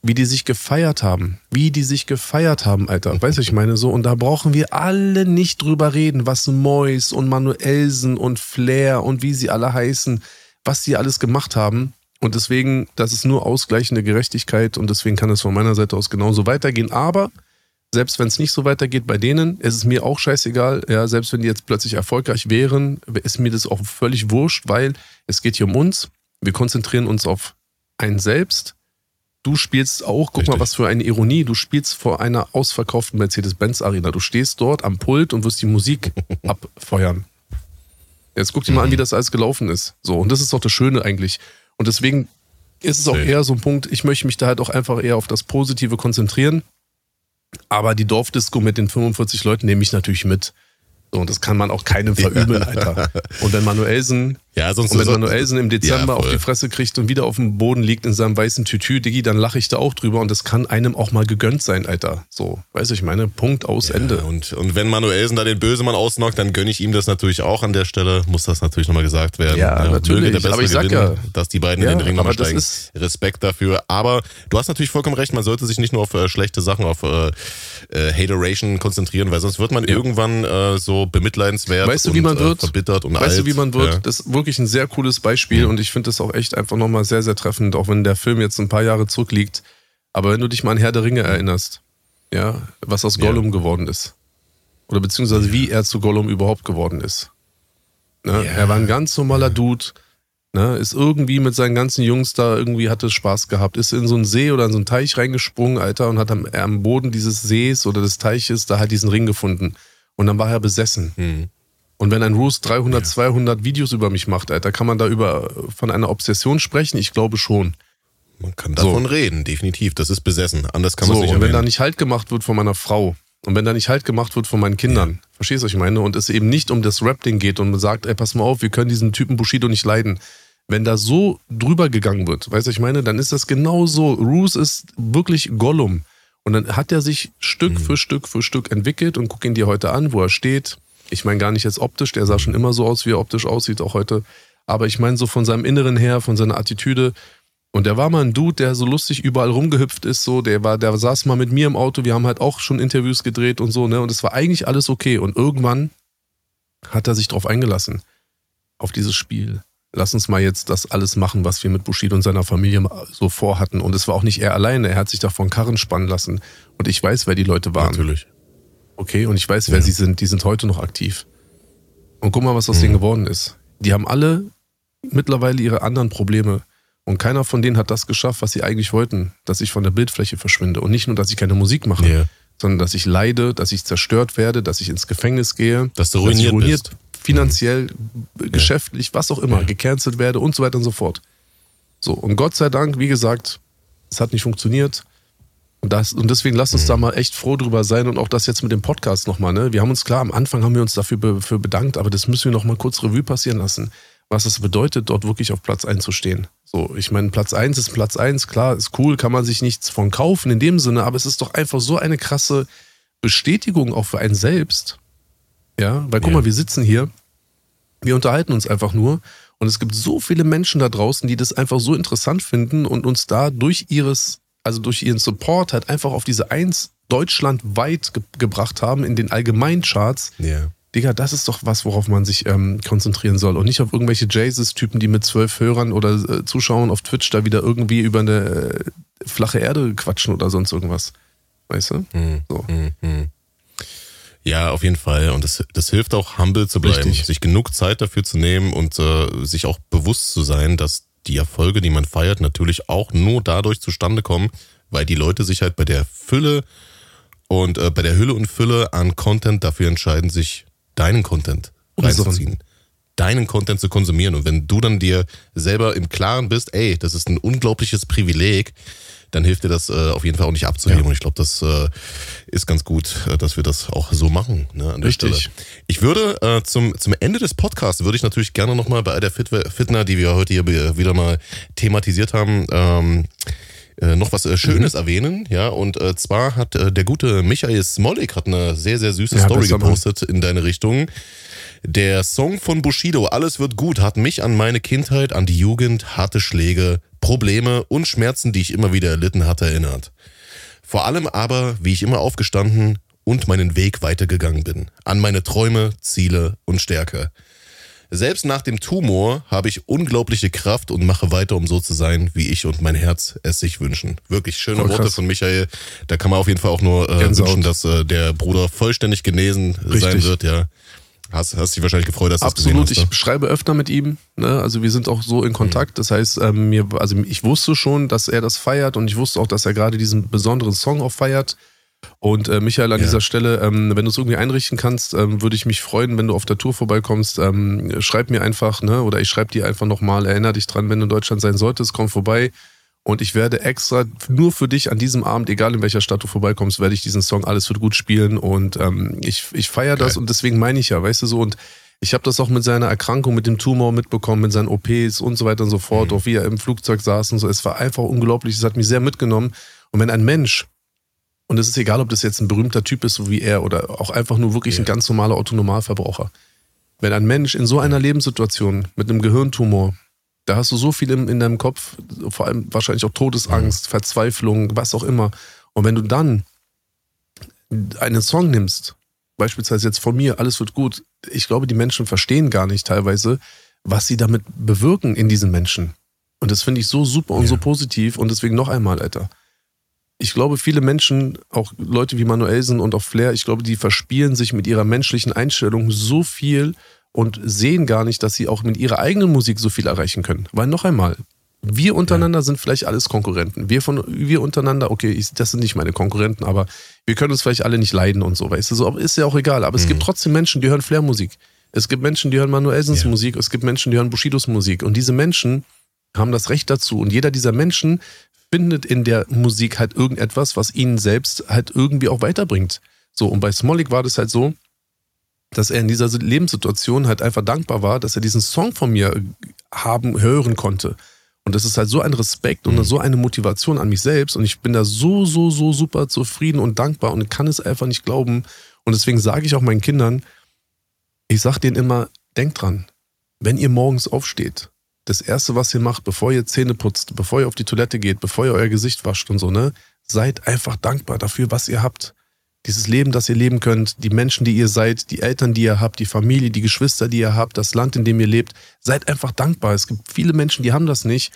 wie die sich gefeiert haben. Wie die sich gefeiert haben, Alter. Weißt du, ich meine so? Und da brauchen wir alle nicht drüber reden, was Mois und Manuelsen und Flair und wie sie alle heißen, was sie alles gemacht haben. Und deswegen, das ist nur ausgleichende Gerechtigkeit und deswegen kann es von meiner Seite aus genauso weitergehen. Aber selbst wenn es nicht so weitergeht bei denen, ist es mir auch scheißegal. Ja, selbst wenn die jetzt plötzlich erfolgreich wären, ist mir das auch völlig wurscht, weil es geht hier um uns. Wir konzentrieren uns auf einen selbst Du spielst auch, guck Richtig. mal, was für eine Ironie, du spielst vor einer ausverkauften Mercedes-Benz-Arena. Du stehst dort am Pult und wirst die Musik abfeuern. Jetzt guck dir mal an, wie mhm. das alles gelaufen ist. So, und das ist doch das Schöne eigentlich. Und deswegen ist es auch eher so ein Punkt, ich möchte mich da halt auch einfach eher auf das Positive konzentrieren. Aber die Dorfdisco mit den 45 Leuten nehme ich natürlich mit. So, und das kann man auch keinem verübeln, Alter. Und wenn Manuelsen ja, sonst und wenn Manuelsen im Dezember ja, auf die Fresse kriegt und wieder auf dem Boden liegt in seinem weißen Tütü, Diggi, dann lache ich da auch drüber und das kann einem auch mal gegönnt sein, Alter. So, weiß ich meine, Punkt aus ja, Ende. Und, und wenn Manuelsen da den Bösemann ausnockt, dann gönne ich ihm das natürlich auch an der Stelle, muss das natürlich nochmal gesagt werden. Ja, ja natürlich, aber ich sag ja, dass die beiden in den Ring nochmal steigen. Respekt dafür. Aber du hast natürlich vollkommen recht, man sollte sich nicht nur auf äh, schlechte Sachen, auf äh, äh, Hateration konzentrieren, weil sonst wird man irgendwann äh, so bemitleidenswert weißt du, wie man und, äh, wird? verbittert und Weißt alt. du, wie man wird? Das ist wirklich ein sehr cooles Beispiel und ich finde das auch echt einfach nochmal sehr, sehr treffend, auch wenn der Film jetzt ein paar Jahre zurückliegt. Aber wenn du dich mal an Herr der Ringe erinnerst, ja, was aus Gollum ja. geworden ist. Oder beziehungsweise wie er zu Gollum überhaupt geworden ist. Ne? Ja. Er war ein ganz normaler Dude, ne? ist irgendwie mit seinen ganzen Jungs da irgendwie hatte Spaß gehabt, ist in so einen See oder in so einen Teich reingesprungen, Alter, und hat am, am Boden dieses Sees oder des Teiches da halt diesen Ring gefunden. Und dann war er besessen. Mhm. Und wenn ein Roos 300, ja. 200 Videos über mich macht, Alter, kann man da über von einer Obsession sprechen? Ich glaube schon. Man kann davon so. reden, definitiv. Das ist besessen. Anders kann man so, es nicht Und wenn da nicht Halt gemacht wird von meiner Frau und wenn da nicht Halt gemacht wird von meinen Kindern, ja. verstehst du, was ich meine? Und es eben nicht um das Rap-Ding geht und man sagt, ey, pass mal auf, wir können diesen Typen Bushido nicht leiden. Wenn da so drüber gegangen wird, weißt du, ich meine, dann ist das genau so. Roos ist wirklich Gollum. Und dann hat er sich Stück mhm. für Stück für Stück entwickelt und guck ihn dir heute an, wo er steht, ich meine gar nicht jetzt optisch, der sah schon immer so aus, wie er optisch aussieht, auch heute. Aber ich meine so von seinem Inneren her, von seiner Attitüde. Und der war mal ein Dude, der so lustig überall rumgehüpft ist, so, der war, der saß mal mit mir im Auto, wir haben halt auch schon Interviews gedreht und so, ne? Und es war eigentlich alles okay. Und irgendwann hat er sich drauf eingelassen. Auf dieses Spiel. Lass uns mal jetzt das alles machen, was wir mit Bushido und seiner Familie so vorhatten. Und es war auch nicht er alleine. Er hat sich davon Karren spannen lassen. Und ich weiß, wer die Leute waren. Natürlich. Okay, und ich weiß, wer ja. sie sind. Die sind heute noch aktiv. Und guck mal, was aus mhm. denen geworden ist. Die haben alle mittlerweile ihre anderen Probleme. Und keiner von denen hat das geschafft, was sie eigentlich wollten, dass ich von der Bildfläche verschwinde. Und nicht nur, dass ich keine Musik mache, yeah. sondern dass ich leide, dass ich zerstört werde, dass ich ins Gefängnis gehe, dass du ruiniert, dass ruiniert bist. finanziell, mhm. geschäftlich, was auch immer, ja. gecancelt werde und so weiter und so fort. So, und Gott sei Dank, wie gesagt, es hat nicht funktioniert. Und, das, und deswegen lasst uns da mhm. mal echt froh drüber sein und auch das jetzt mit dem Podcast nochmal. Ne? Wir haben uns klar, am Anfang haben wir uns dafür be, für bedankt, aber das müssen wir nochmal kurz Revue passieren lassen, was es bedeutet, dort wirklich auf Platz 1 zu stehen. So, ich meine, Platz 1 ist Platz 1, klar, ist cool, kann man sich nichts von kaufen in dem Sinne, aber es ist doch einfach so eine krasse Bestätigung auch für einen selbst. Ja, weil guck ja. mal, wir sitzen hier, wir unterhalten uns einfach nur und es gibt so viele Menschen da draußen, die das einfach so interessant finden und uns da durch ihres also durch ihren Support halt einfach auf diese Eins deutschlandweit ge gebracht haben in den Allgemeincharts. Ja. Digga, das ist doch was, worauf man sich ähm, konzentrieren soll. Und nicht auf irgendwelche Jesus-Typen, die mit zwölf Hörern oder äh, Zuschauern auf Twitch da wieder irgendwie über eine äh, flache Erde quatschen oder sonst irgendwas. Weißt du? Hm, so. Hm, hm. Ja, auf jeden Fall. Und das, das hilft auch, humble zu bleiben, Richtig. sich genug Zeit dafür zu nehmen und äh, sich auch bewusst zu sein, dass die Erfolge, die man feiert, natürlich auch nur dadurch zustande kommen, weil die Leute sich halt bei der Fülle und äh, bei der Hülle und Fülle an Content dafür entscheiden, sich deinen Content reinzuziehen. deinen Content zu konsumieren. Und wenn du dann dir selber im Klaren bist, ey, das ist ein unglaubliches Privileg, dann hilft dir das äh, auf jeden Fall auch nicht abzuheben. Ja. Und ich glaube, das äh, ist ganz gut, äh, dass wir das auch so machen. Ne, an der Richtig. Stelle. Ich würde äh, zum, zum Ende des Podcasts, würde ich natürlich gerne nochmal bei der Fit Fitner, die wir heute hier wieder mal thematisiert haben, ähm, äh, noch was äh, Schönes mhm. erwähnen, ja, und äh, zwar hat äh, der gute Michael Smolik hat eine sehr, sehr süße ja, Story gepostet in deine Richtung. Der Song von Bushido, Alles wird gut, hat mich an meine Kindheit, an die Jugend, harte Schläge, Probleme und Schmerzen, die ich immer wieder erlitten hatte, erinnert. Vor allem aber, wie ich immer aufgestanden und meinen Weg weitergegangen bin. An meine Träume, Ziele und Stärke. Selbst nach dem Tumor habe ich unglaubliche Kraft und mache weiter, um so zu sein, wie ich und mein Herz es sich wünschen. Wirklich schöne Voll Worte krass. von Michael. Da kann man auf jeden Fall auch nur äh, wünschen, dass äh, der Bruder vollständig genesen Richtig. sein wird, ja. Hast, hast dich wahrscheinlich gefreut, dass du Absolut, das hast, ne? ich schreibe öfter mit ihm. Ne? Also wir sind auch so in Kontakt. Mhm. Das heißt, ähm, mir, also ich wusste schon, dass er das feiert und ich wusste auch, dass er gerade diesen besonderen Song auch feiert. Und äh, Michael, an ja. dieser Stelle, ähm, wenn du es irgendwie einrichten kannst, ähm, würde ich mich freuen, wenn du auf der Tour vorbeikommst. Ähm, schreib mir einfach, ne, oder ich schreibe dir einfach nochmal, erinnere dich dran, wenn du in Deutschland sein solltest, komm vorbei. Und ich werde extra nur für dich an diesem Abend, egal in welcher Stadt du vorbeikommst, werde ich diesen Song Alles wird gut spielen. Und ähm, ich, ich feiere das und deswegen meine ich ja, weißt du so, und ich habe das auch mit seiner Erkrankung, mit dem Tumor mitbekommen, mit seinen OPs und so weiter und so fort, mhm. auch wie er im Flugzeug saß und so. Es war einfach unglaublich, es hat mich sehr mitgenommen. Und wenn ein Mensch und es ist egal, ob das jetzt ein berühmter Typ ist, so wie er, oder auch einfach nur wirklich ja. ein ganz normaler Autonomalverbraucher. Wenn ein Mensch in so einer Lebenssituation mit einem Gehirntumor, da hast du so viel in, in deinem Kopf, vor allem wahrscheinlich auch Todesangst, mhm. Verzweiflung, was auch immer. Und wenn du dann einen Song nimmst, beispielsweise jetzt von mir, alles wird gut, ich glaube, die Menschen verstehen gar nicht teilweise, was sie damit bewirken in diesen Menschen. Und das finde ich so super und ja. so positiv. Und deswegen noch einmal, Alter ich glaube, viele Menschen, auch Leute wie Manuelsen und auch Flair, ich glaube, die verspielen sich mit ihrer menschlichen Einstellung so viel und sehen gar nicht, dass sie auch mit ihrer eigenen Musik so viel erreichen können. Weil noch einmal, wir untereinander ja. sind vielleicht alles Konkurrenten. Wir von wir untereinander, okay, ich, das sind nicht meine Konkurrenten, aber wir können uns vielleicht alle nicht leiden und so, weißt du, so ist ja auch egal. Aber mhm. es gibt trotzdem Menschen, die hören Flair-Musik. Es gibt Menschen, die hören Manuelsens ja. Musik. Es gibt Menschen, die hören Bushidos Musik. Und diese Menschen haben das Recht dazu. Und jeder dieser Menschen findet in der Musik halt irgendetwas, was ihn selbst halt irgendwie auch weiterbringt. So, und bei Smolik war das halt so, dass er in dieser Lebenssituation halt einfach dankbar war, dass er diesen Song von mir haben, hören konnte. Und das ist halt so ein Respekt und mhm. so eine Motivation an mich selbst. Und ich bin da so, so, so super zufrieden und dankbar und kann es einfach nicht glauben. Und deswegen sage ich auch meinen Kindern, ich sage denen immer, denkt dran, wenn ihr morgens aufsteht, das Erste, was ihr macht, bevor ihr Zähne putzt, bevor ihr auf die Toilette geht, bevor ihr euer Gesicht wascht und so, ne, seid einfach dankbar dafür, was ihr habt. Dieses Leben, das ihr leben könnt, die Menschen, die ihr seid, die Eltern, die ihr habt, die Familie, die Geschwister, die ihr habt, das Land, in dem ihr lebt, seid einfach dankbar. Es gibt viele Menschen, die haben das nicht.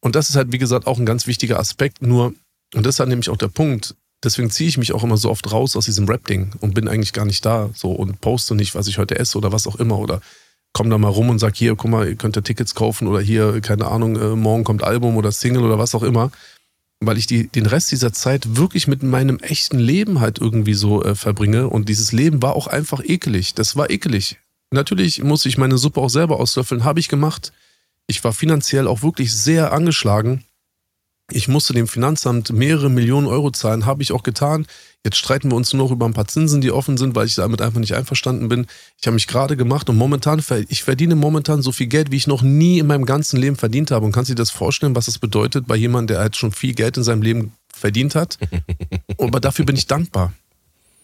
Und das ist halt, wie gesagt, auch ein ganz wichtiger Aspekt. Nur, und das ist halt nämlich auch der Punkt, deswegen ziehe ich mich auch immer so oft raus aus diesem Rap-Ding und bin eigentlich gar nicht da so und poste nicht, was ich heute esse oder was auch immer oder komm da mal rum und sag, hier, guck mal, ihr könnt ja Tickets kaufen oder hier, keine Ahnung, äh, morgen kommt Album oder Single oder was auch immer. Weil ich die, den Rest dieser Zeit wirklich mit meinem echten Leben halt irgendwie so äh, verbringe. Und dieses Leben war auch einfach ekelig. Das war ekelig. Natürlich muss ich meine Suppe auch selber auslöffeln, habe ich gemacht. Ich war finanziell auch wirklich sehr angeschlagen. Ich musste dem Finanzamt mehrere Millionen Euro zahlen, habe ich auch getan. Jetzt streiten wir uns nur noch über ein paar Zinsen, die offen sind, weil ich damit einfach nicht einverstanden bin. Ich habe mich gerade gemacht und momentan, ich verdiene momentan so viel Geld, wie ich noch nie in meinem ganzen Leben verdient habe. Und kannst du dir das vorstellen, was das bedeutet bei jemandem, der halt schon viel Geld in seinem Leben verdient hat? Aber dafür bin ich dankbar.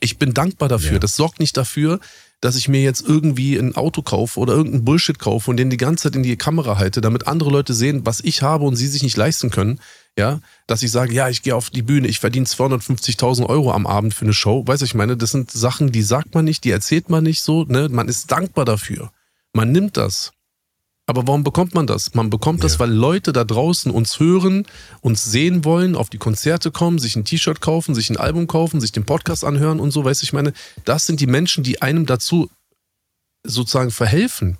Ich bin dankbar dafür. Ja. Das sorgt nicht dafür, dass ich mir jetzt irgendwie ein Auto kaufe oder irgendeinen Bullshit kaufe und den die ganze Zeit in die Kamera halte, damit andere Leute sehen, was ich habe und sie sich nicht leisten können ja, dass ich sage, ja, ich gehe auf die Bühne, ich verdiene 250.000 Euro am Abend für eine Show. Weißt du, ich meine, das sind Sachen, die sagt man nicht, die erzählt man nicht so, ne? Man ist dankbar dafür. Man nimmt das. Aber warum bekommt man das? Man bekommt ja. das, weil Leute da draußen uns hören, uns sehen wollen, auf die Konzerte kommen, sich ein T-Shirt kaufen, sich ein Album kaufen, sich den Podcast anhören und so, weißt du, ich meine, das sind die Menschen, die einem dazu sozusagen verhelfen.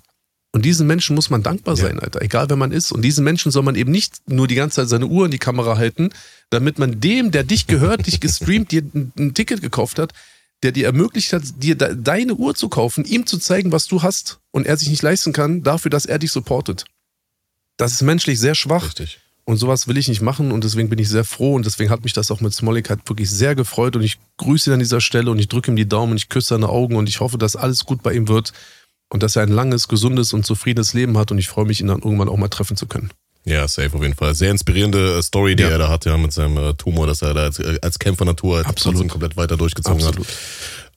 Und diesen Menschen muss man dankbar sein, ja. Alter. Egal wer man ist. Und diesen Menschen soll man eben nicht nur die ganze Zeit seine Uhr in die Kamera halten, damit man dem, der dich gehört, dich gestreamt, dir ein, Ticket gekauft hat, der dir ermöglicht hat, dir de deine Uhr zu kaufen, ihm zu zeigen, was du hast und er sich nicht leisten kann, dafür, dass er dich supportet. Das ist menschlich sehr schwach. Richtig. Und sowas will ich nicht machen und deswegen bin ich sehr froh und deswegen hat mich das auch mit Smolik halt wirklich sehr gefreut und ich grüße ihn an dieser Stelle und ich drücke ihm die Daumen und ich küsse seine Augen und ich hoffe, dass alles gut bei ihm wird und dass er ein langes, gesundes und zufriedenes Leben hat und ich freue mich, ihn dann irgendwann auch mal treffen zu können. Ja, safe auf jeden Fall. Sehr inspirierende äh, Story, die Ja. er da hat, ja, mit seinem äh, Tumor, dass er da als, äh, als Kämpfer Natur Absolut. trotzdem komplett weiter durchgezogen Absolut. hat.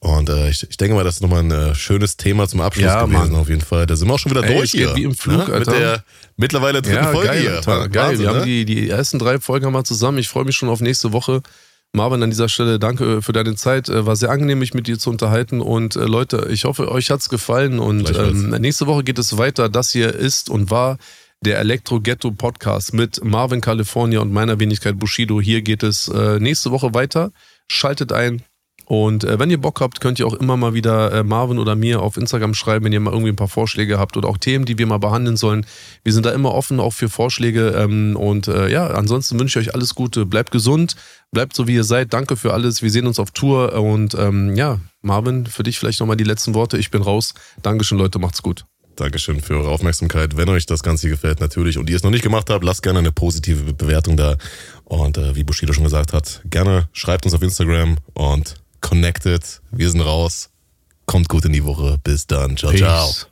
Und äh, ich, ich denke mal, das ist nochmal ein äh, schönes Thema zum Abschluss Ja, gewesen, Mann. auf jeden Fall. Da sind wir auch schon wieder Ey, durch hier. wie im Flug, ne? Mit der mittlerweile dritten Ja, Folge geil, hier. Alter, geil. Wahnsinn, Wir haben ne? die, die ersten drei Folgen haben wir zusammen. Ich freue mich schon auf nächste Woche. Marvin, an dieser Stelle danke für deine Zeit. Äh, War sehr angenehm, mich mit dir zu unterhalten. Und äh, Leute, ich hoffe, euch hat's gefallen. Und ähm, nächste Woche geht es weiter. Das hier ist und war der Elektro Ghetto Podcast mit Marvin California und meiner Wenigkeit Bushido. Hier geht es äh, nächste Woche weiter. Schaltet ein. Und äh, wenn ihr Bock habt, könnt ihr auch immer mal wieder äh, Marvin oder mir auf Instagram schreiben, wenn ihr mal irgendwie ein paar Vorschläge habt oder auch Themen, die wir mal behandeln sollen. Wir sind da immer offen auch für Vorschläge. Ähm, und äh, ja, ansonsten wünsche ich euch alles Gute. Bleibt gesund, bleibt so wie ihr seid. Danke für alles. Wir sehen uns auf Tour. Und ähm, ja, Marvin, für dich vielleicht nochmal die letzten Worte. Ich bin raus. Dankeschön, Leute. Macht's gut. Dankeschön für eure Aufmerksamkeit. Wenn euch das Ganze gefällt, natürlich, und ihr es noch nicht gemacht habt, lasst gerne eine positive Be- Bewertung da. Und äh, wie Bushido schon gesagt hat, gerne schreibt uns auf Instagram und connected. Wir sind raus. Kommt gut in die Woche. Bis dann. Ciao, ciao. Peace.